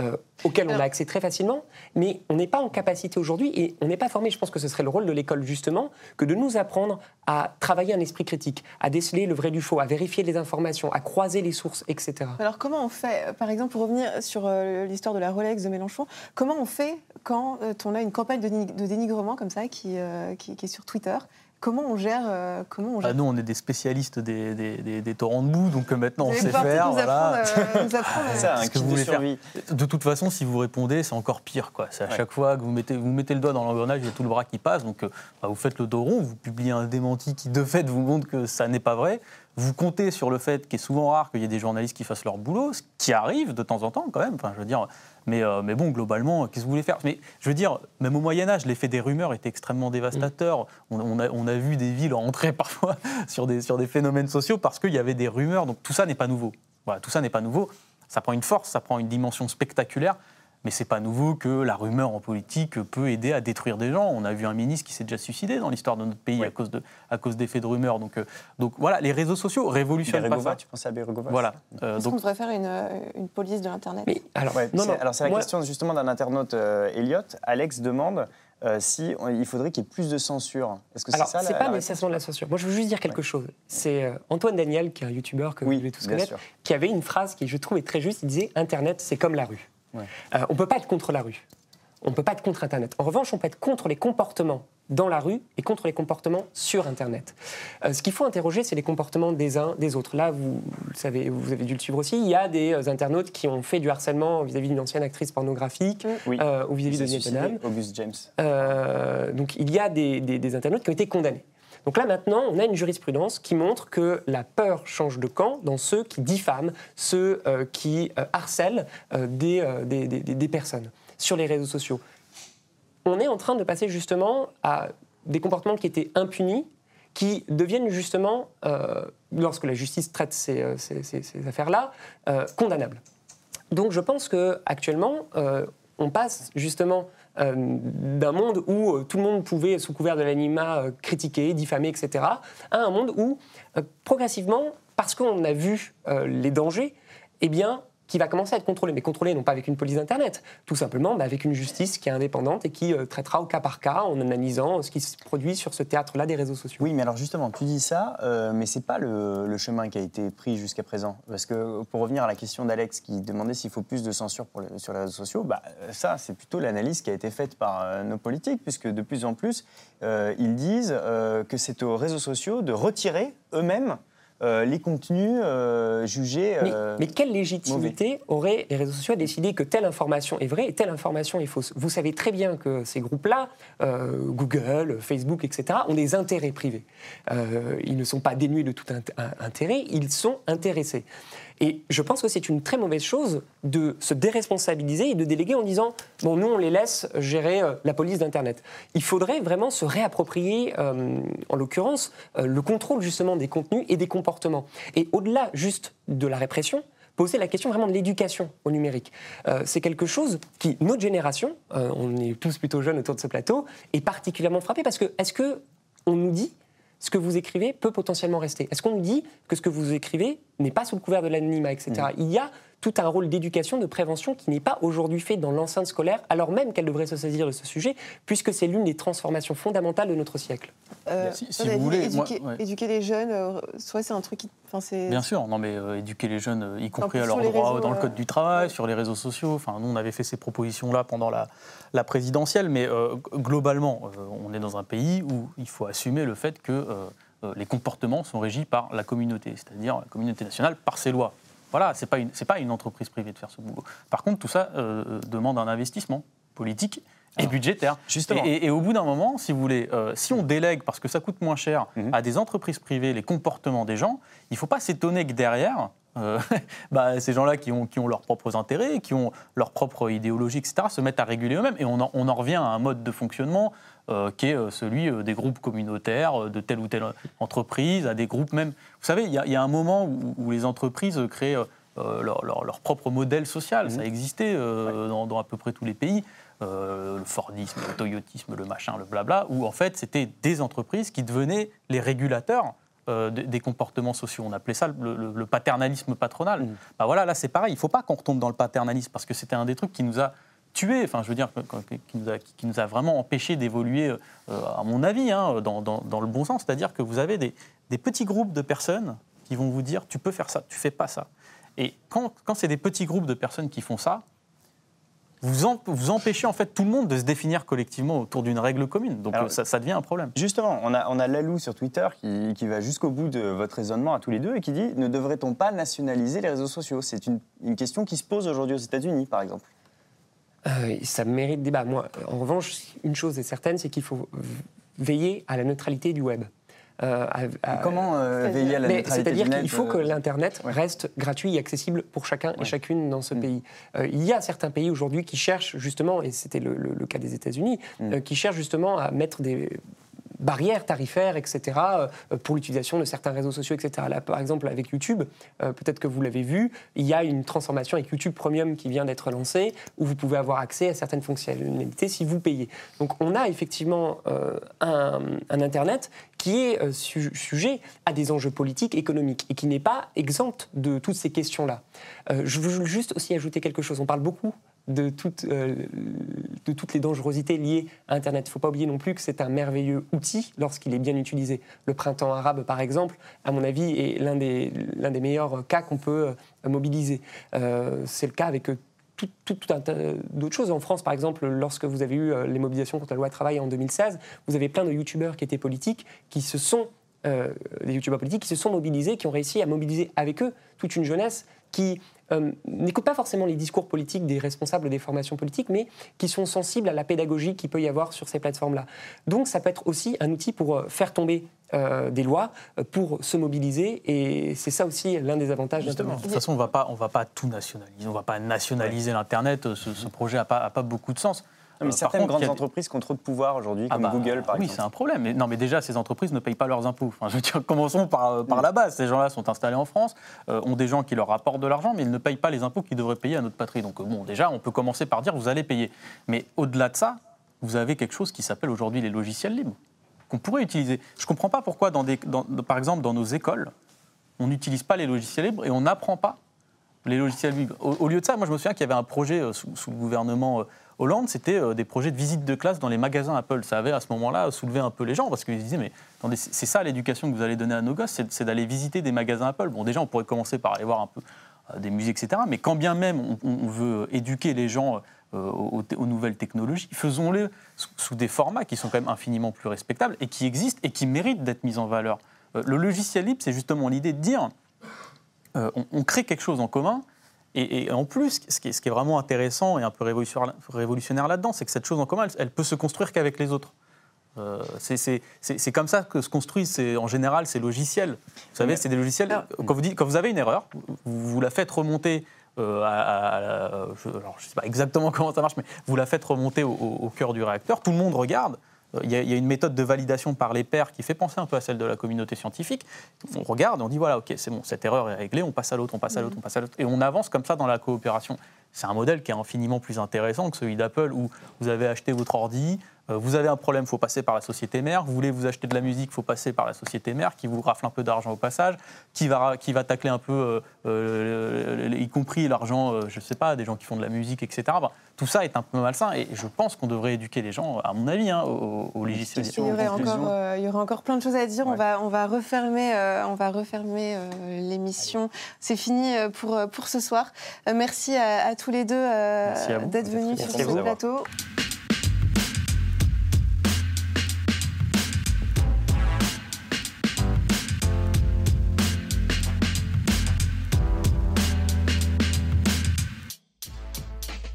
euh, auxquelles on a accès très facilement, mais on n'est pas en capacité aujourd'hui, et on n'est pas formé, je pense que ce serait le rôle de l'école justement, que de nous apprendre à travailler un esprit critique, à déceler le vrai du faux, à vérifier les informations, à croiser les sources, etc. Alors comment on fait, euh, par exemple, pour revenir sur euh, l'histoire de la Rolex de Mélenchon, comment on fait quand euh, on a une campagne de, ni- de dénigrement comme ça qui, qui, qui est sur Twitter Comment on gère, euh, comment on gère Ah, nous, on est des spécialistes des, des- des- des torrents de boue, donc euh, maintenant, on sait faire. nous voilà. apprendre, euh, nous apprendre, euh, Ça, un ce que kit vous de voulez faire. survie. De toute façon, si vous répondez, c'est encore pire. quoi. C'est à Ouais. chaque fois que vous mettez, vous mettez le doigt dans l'engrenage, il y a tout le bras qui passe. Donc, euh, bah, vous faites le dos rond, vous publiez un démenti qui, de fait, vous montre que ça n'est pas vrai. Vous comptez sur le fait, qui est souvent rare, qu'il y ait des journalistes qui fassent leur boulot, ce qui arrive de temps en temps quand même. Enfin, je veux dire, mais, euh, mais bon, globalement, qu'est-ce que vous voulez faire? Mais je veux dire, même au Moyen Âge, l'effet des rumeurs était extrêmement dévastateur. On, on a, on a vu des villes entrer parfois sur des, sur des phénomènes sociaux parce qu'il y avait des rumeurs. Donc tout ça n'est pas nouveau. Voilà, tout ça n'est pas nouveau. Ça prend une force, ça prend une dimension spectaculaire. Mais c'est pas nouveau que la rumeur en politique peut aider à détruire des gens. On a vu un ministre qui s'est déjà suicidé dans l'histoire de notre pays à cause de à cause d'effets de rumeurs. Donc euh, donc voilà, les réseaux sociaux révolutionnent pas Bergova, ça. tu pensais à Bergova Voilà. Euh, Est-ce qu'on donc devrait faire une, euh, une police de l'Internet? Alors, Ouais, non, c'est- non, alors c'est la moi- question justement d'un internaute euh, Elliot. Alex demande euh, si on- il faudrait qu'il y ait plus de censure. Est-ce que c'est ça la- c'est pas nécessairement de la censure. Moi, je veux juste dire quelque chose. C'est euh, Antoine Daniel, qui est un youtubeur que Oui, vous devez tous connaître, sûr. qui avait une phrase qui, je trouvais très juste. Il disait Internet, c'est comme la rue. Ouais. Euh, on peut pas être contre la rue. On peut pas être contre Internet. En revanche, on peut être contre les comportements dans la rue et contre les comportements sur Internet. Euh, ce qu'il faut interroger, c'est les comportements des uns des autres. Là, vous, le savez, vous avez dû le suivre aussi. Il y a des euh, internautes qui ont fait du harcèlement vis-à-vis d'une ancienne actrice pornographique Oui. euh, ou vis-à-vis de Vietnam. Auguste James. Donc il y a des, des- des internautes qui ont été condamnés. Donc là maintenant, on a une jurisprudence qui montre que la peur change de camp dans ceux qui diffament, ceux euh, qui euh, harcèlent euh, des, personnes sur les réseaux sociaux. On est en train de passer justement à des comportements qui étaient impunis, qui deviennent justement, lorsque la justice traite ces, affaires-là, condamnables. Donc je pense que actuellement, euh, on passe justement euh, d'un monde où euh, tout le monde pouvait, sous couvert de l'anonymat, euh, critiquer, diffamer, etc., à un monde où, progressivement, parce qu'on a vu les dangers, eh bien, qui va commencer à être contrôlé. Mais contrôlé non pas avec une police d'Internet, tout simplement mais avec une justice qui est indépendante et qui euh, traitera au cas par cas en analysant ce qui se produit sur ce théâtre-là des réseaux sociaux. Oui, mais alors justement, tu dis ça, euh, mais c'est pas le, chemin qui a été pris jusqu'à présent. Parce que pour revenir à la question d'Alex qui demandait s'il faut plus de censure sur les réseaux sociaux, bah, euh, ça, c'est plutôt l'analyse qui a été faite par euh, nos politiques, puisque de plus en plus, euh, ils disent euh, que c'est aux réseaux sociaux de retirer eux-mêmes euh, les contenus euh, jugés. Mais, euh, mais quelle légitimité auraient les réseaux sociaux à décider que telle information est vraie et telle information est fausse? Vous savez très bien que ces groupes-là, Google, Facebook, etc., ont des intérêts privés. Ils ne sont pas dénués de tout int- intérêt, ils sont intéressés. Et je pense que c'est une très mauvaise chose de se déresponsabiliser et de déléguer en disant bon, nous, on les laisse gérer euh, la police d'Internet. Il faudrait vraiment se réapproprier, euh, en l'occurrence, euh, le contrôle justement des contenus et des comportements. Et au-delà juste de la répression, poser la question vraiment de l'éducation au numérique. C'est quelque chose qui, notre génération, on est tous plutôt jeunes autour de ce plateau, est particulièrement frappé parce que est-ce que on nous dit ce que vous écrivez peut potentiellement rester Est-ce qu'on nous dit que ce que vous écrivez n'est pas sous le couvert de l'anonymat, etc. Il y a tout un rôle d'éducation, de prévention qui n'est pas aujourd'hui fait dans l'enceinte scolaire, alors même qu'elle devrait se saisir de ce sujet, puisque c'est l'une des transformations fondamentales de notre siècle. Euh, Si- toi, si vous voulez, moi- éduquer, ouais. éduquer les jeunes, euh, soit c'est un truc qui. Enfin, c'est. Bien sûr, non mais euh, éduquer les jeunes, y compris à leurs droits réseaux, dans le code du travail, sur les réseaux sociaux. Enfin, nous, on avait fait ces propositions-là pendant la, la présidentielle, mais euh, globalement, euh, on est dans un pays où il faut assumer le fait que les comportements sont régis par la communauté, c'est-à-dire la communauté nationale par ses lois. Voilà, c'est pas une pas une entreprise privée de faire ce boulot. Par contre, tout ça euh, euh, demande un investissement politique et budgétaire. justement. Et, et- et au bout d'un moment, si vous voulez, euh, si on délègue, parce que ça coûte moins cher, Mhm. à des entreprises privées les comportements des gens, il ne faut pas s'étonner que derrière, euh, bah, ces gens-là qui ont, qui ont leurs propres intérêts, qui ont leur propre idéologie, etc., se mettent à réguler eux-mêmes. Et on en, on en revient à un mode de fonctionnement euh, qui est euh, celui euh, des groupes communautaires, de telle ou telle entreprise, à des groupes même. Vous savez, il y, a- il y a un moment où, où les entreprises créent leur, leur- leur propre modèle social. Ça existait dans, dans à peu près tous les pays. Le Fordisme, le Toyotisme, le machin, le blabla, où en fait c'était des entreprises qui devenaient les régulateurs euh, de- des comportements sociaux. On appelait ça le, le- le paternalisme patronal. Bah voilà, là c'est pareil, il ne faut pas qu'on retombe dans le paternalisme parce que c'était un des trucs qui nous a tués, enfin je veux dire, qui nous a, qui nous a vraiment empêché d'évoluer, euh, à mon avis, hein, dans, dans- dans le bon sens. C'est-à-dire que vous avez des, des petits groupes de personnes qui vont vous dire tu peux faire ça, tu fais pas ça. Et quand, quand c'est des petits groupes de personnes qui font ça, vous, en- vous empêchez en fait tout le monde de se définir collectivement autour d'une règle commune. Donc Alors- ça, ça devient un problème. Justement, on a, on a Lalou sur Twitter qui, qui va jusqu'au bout de votre raisonnement à tous les deux et qui dit ne devrait-on pas nationaliser les réseaux sociaux? C'est une, une question qui se pose aujourd'hui aux États-Unis, par exemple. Euh, ça mérite débat. Moi, en revanche, une chose est certaine, c'est qu'il faut veiller à la neutralité du web. Euh, à- à- Comment euh, veiller à la neutralité C'est-à-dire qu'il faut euh, que l'Internet reste gratuit et accessible pour chacun et chacune dans Mm. ce pays. Euh, il y a certains pays aujourd'hui qui cherchent justement, et c'était le, le- le cas des États-Unis, Mm. euh, qui cherchent justement à mettre des barrières tarifaires, etc., euh, pour l'utilisation de certains réseaux sociaux, etc. Là, par exemple, avec YouTube, euh, peut-être que vous l'avez vu, il y a une transformation avec YouTube Premium qui vient d'être lancée, où vous pouvez avoir accès à certaines fonctionnalités si vous payez. Donc on a effectivement euh, un, Internet qui est su- sujet à des enjeux politiques, économiques, et qui n'est pas exempt de toutes ces questions-là. Je veux juste aussi ajouter quelque chose. On parle beaucoup de, toutes, euh, de toutes les dangerosités liées à Internet. Il ne faut pas oublier non plus que c'est un merveilleux outil lorsqu'il est bien utilisé. Le printemps arabe, par exemple, à mon avis, est l'un des, meilleurs cas qu'on peut euh, mobiliser. Euh, c'est le cas avec tout, tout- tout d'autres choses. En France, par exemple, lorsque vous avez eu les mobilisations contre la loi travail en 2016, vous avez plein de youtubeurs qui étaient politiques, qui se sont, des youtubeurs politiques qui se sont mobilisés, qui ont réussi à mobiliser avec eux toute une jeunesse qui euh, n'écoute pas forcément les discours politiques des responsables des formations politiques, mais qui sont sensibles à la pédagogie qu'il peut y avoir sur ces plateformes-là. Donc ça peut être aussi un outil pour euh, faire tomber euh, des lois, pour se mobiliser, et c'est ça aussi l'un des avantages De d'Internet. toute façon, on on va pas tout nationaliser. On va pas nationaliser l'Internet. Ce, ce projet n'a pas, a pas beaucoup de sens. Non, mais Euh, certaines contre, grandes a entreprises qui ont trop de pouvoir aujourd'hui, Ah comme bah, Google, par oui, c'est exemple. un problème. Mais, non, mais déjà, ces entreprises ne payent pas leurs impôts. Enfin, je veux dire, commençons par, par la base. Ces gens-là sont installés en France, euh, ont des gens qui leur rapportent de l'argent, mais ils ne payent pas les impôts qu'ils devraient payer à notre patrie. Donc, euh, bon, déjà, on peut commencer par dire vous allez payer. Mais au-delà de ça, vous avez quelque chose qui s'appelle aujourd'hui les logiciels libres, qu'on pourrait utiliser. Je ne comprends pas pourquoi, dans des, dans- par exemple, dans nos écoles, on n'utilise pas les logiciels libres et on n'apprend pas les logiciels libres. Au, au lieu de ça, moi je me souviens qu'il y avait un projet euh, sous, sous le gouvernement euh, Hollande, c'était euh, des projets de visite de classe dans les magasins Apple. Ça avait à ce moment-là soulevé un peu les gens parce qu'ils se disaient mais attendez, c'est ça l'éducation que vous allez donner à nos gosses, c'est d'aller visiter des magasins Apple. Bon déjà on pourrait commencer par aller voir un peu euh, des musées, etc. Mais quand bien même on, veut éduquer les gens euh, aux, nouvelles technologies, faisons-le sous, des formats qui sont quand même infiniment plus respectables et qui existent et qui méritent d'être mis en valeur. Euh, le logiciel libre, c'est justement l'idée de dire euh, on crée quelque chose en commun. Et, et en plus, ce qui, est, ce qui est vraiment intéressant et un peu révolutionnaire, révolutionnaire là-dedans, c'est que cette chose en commun, elle, elle peut se construire qu'avec les autres. Euh, c'est- comme ça que se construisent, en général, ces logiciels. Vous savez, c'est des logiciels. Quand vous, dites, quand vous avez une erreur, vous, vous la faites remonter. euh, à, à- à- je, alors, je sais pas exactement comment ça marche, mais vous la faites remonter au, au- au cœur du réacteur. Tout le monde regarde. Euh, Il y, a, une méthode de validation par les pairs qui fait penser un peu à celle de la communauté scientifique. On regarde, on dit voilà, ok, c'est bon, cette erreur est réglée, on passe à l'autre, on passe à l'autre, on passe à l'autre, et on avance comme ça dans la coopération. C'est un modèle qui est infiniment plus intéressant que celui d'Apple où vous avez acheté votre ordi, vous avez un problème, il faut passer par la société mère, vous voulez vous acheter de la musique, il faut passer par la société mère qui vous rafle un peu d'argent au passage, qui va, qui va tacler un peu, euh, euh, le- le- y compris l'argent, euh, je sais pas, des gens qui font de la musique, etc. Bah, tout ça est un peu malsain et je pense qu'on devrait éduquer les gens, à mon avis, hein, au, au logiciel. Il y, aurait encore, euh, il y aurait encore plein de choses à dire. On, va, on va refermer, euh, on va refermer euh, l'émission. C'est fini euh, pour, pour ce soir. Euh, merci à, à tous les deux euh, d'être venus sur Merci à ce vous. plateau.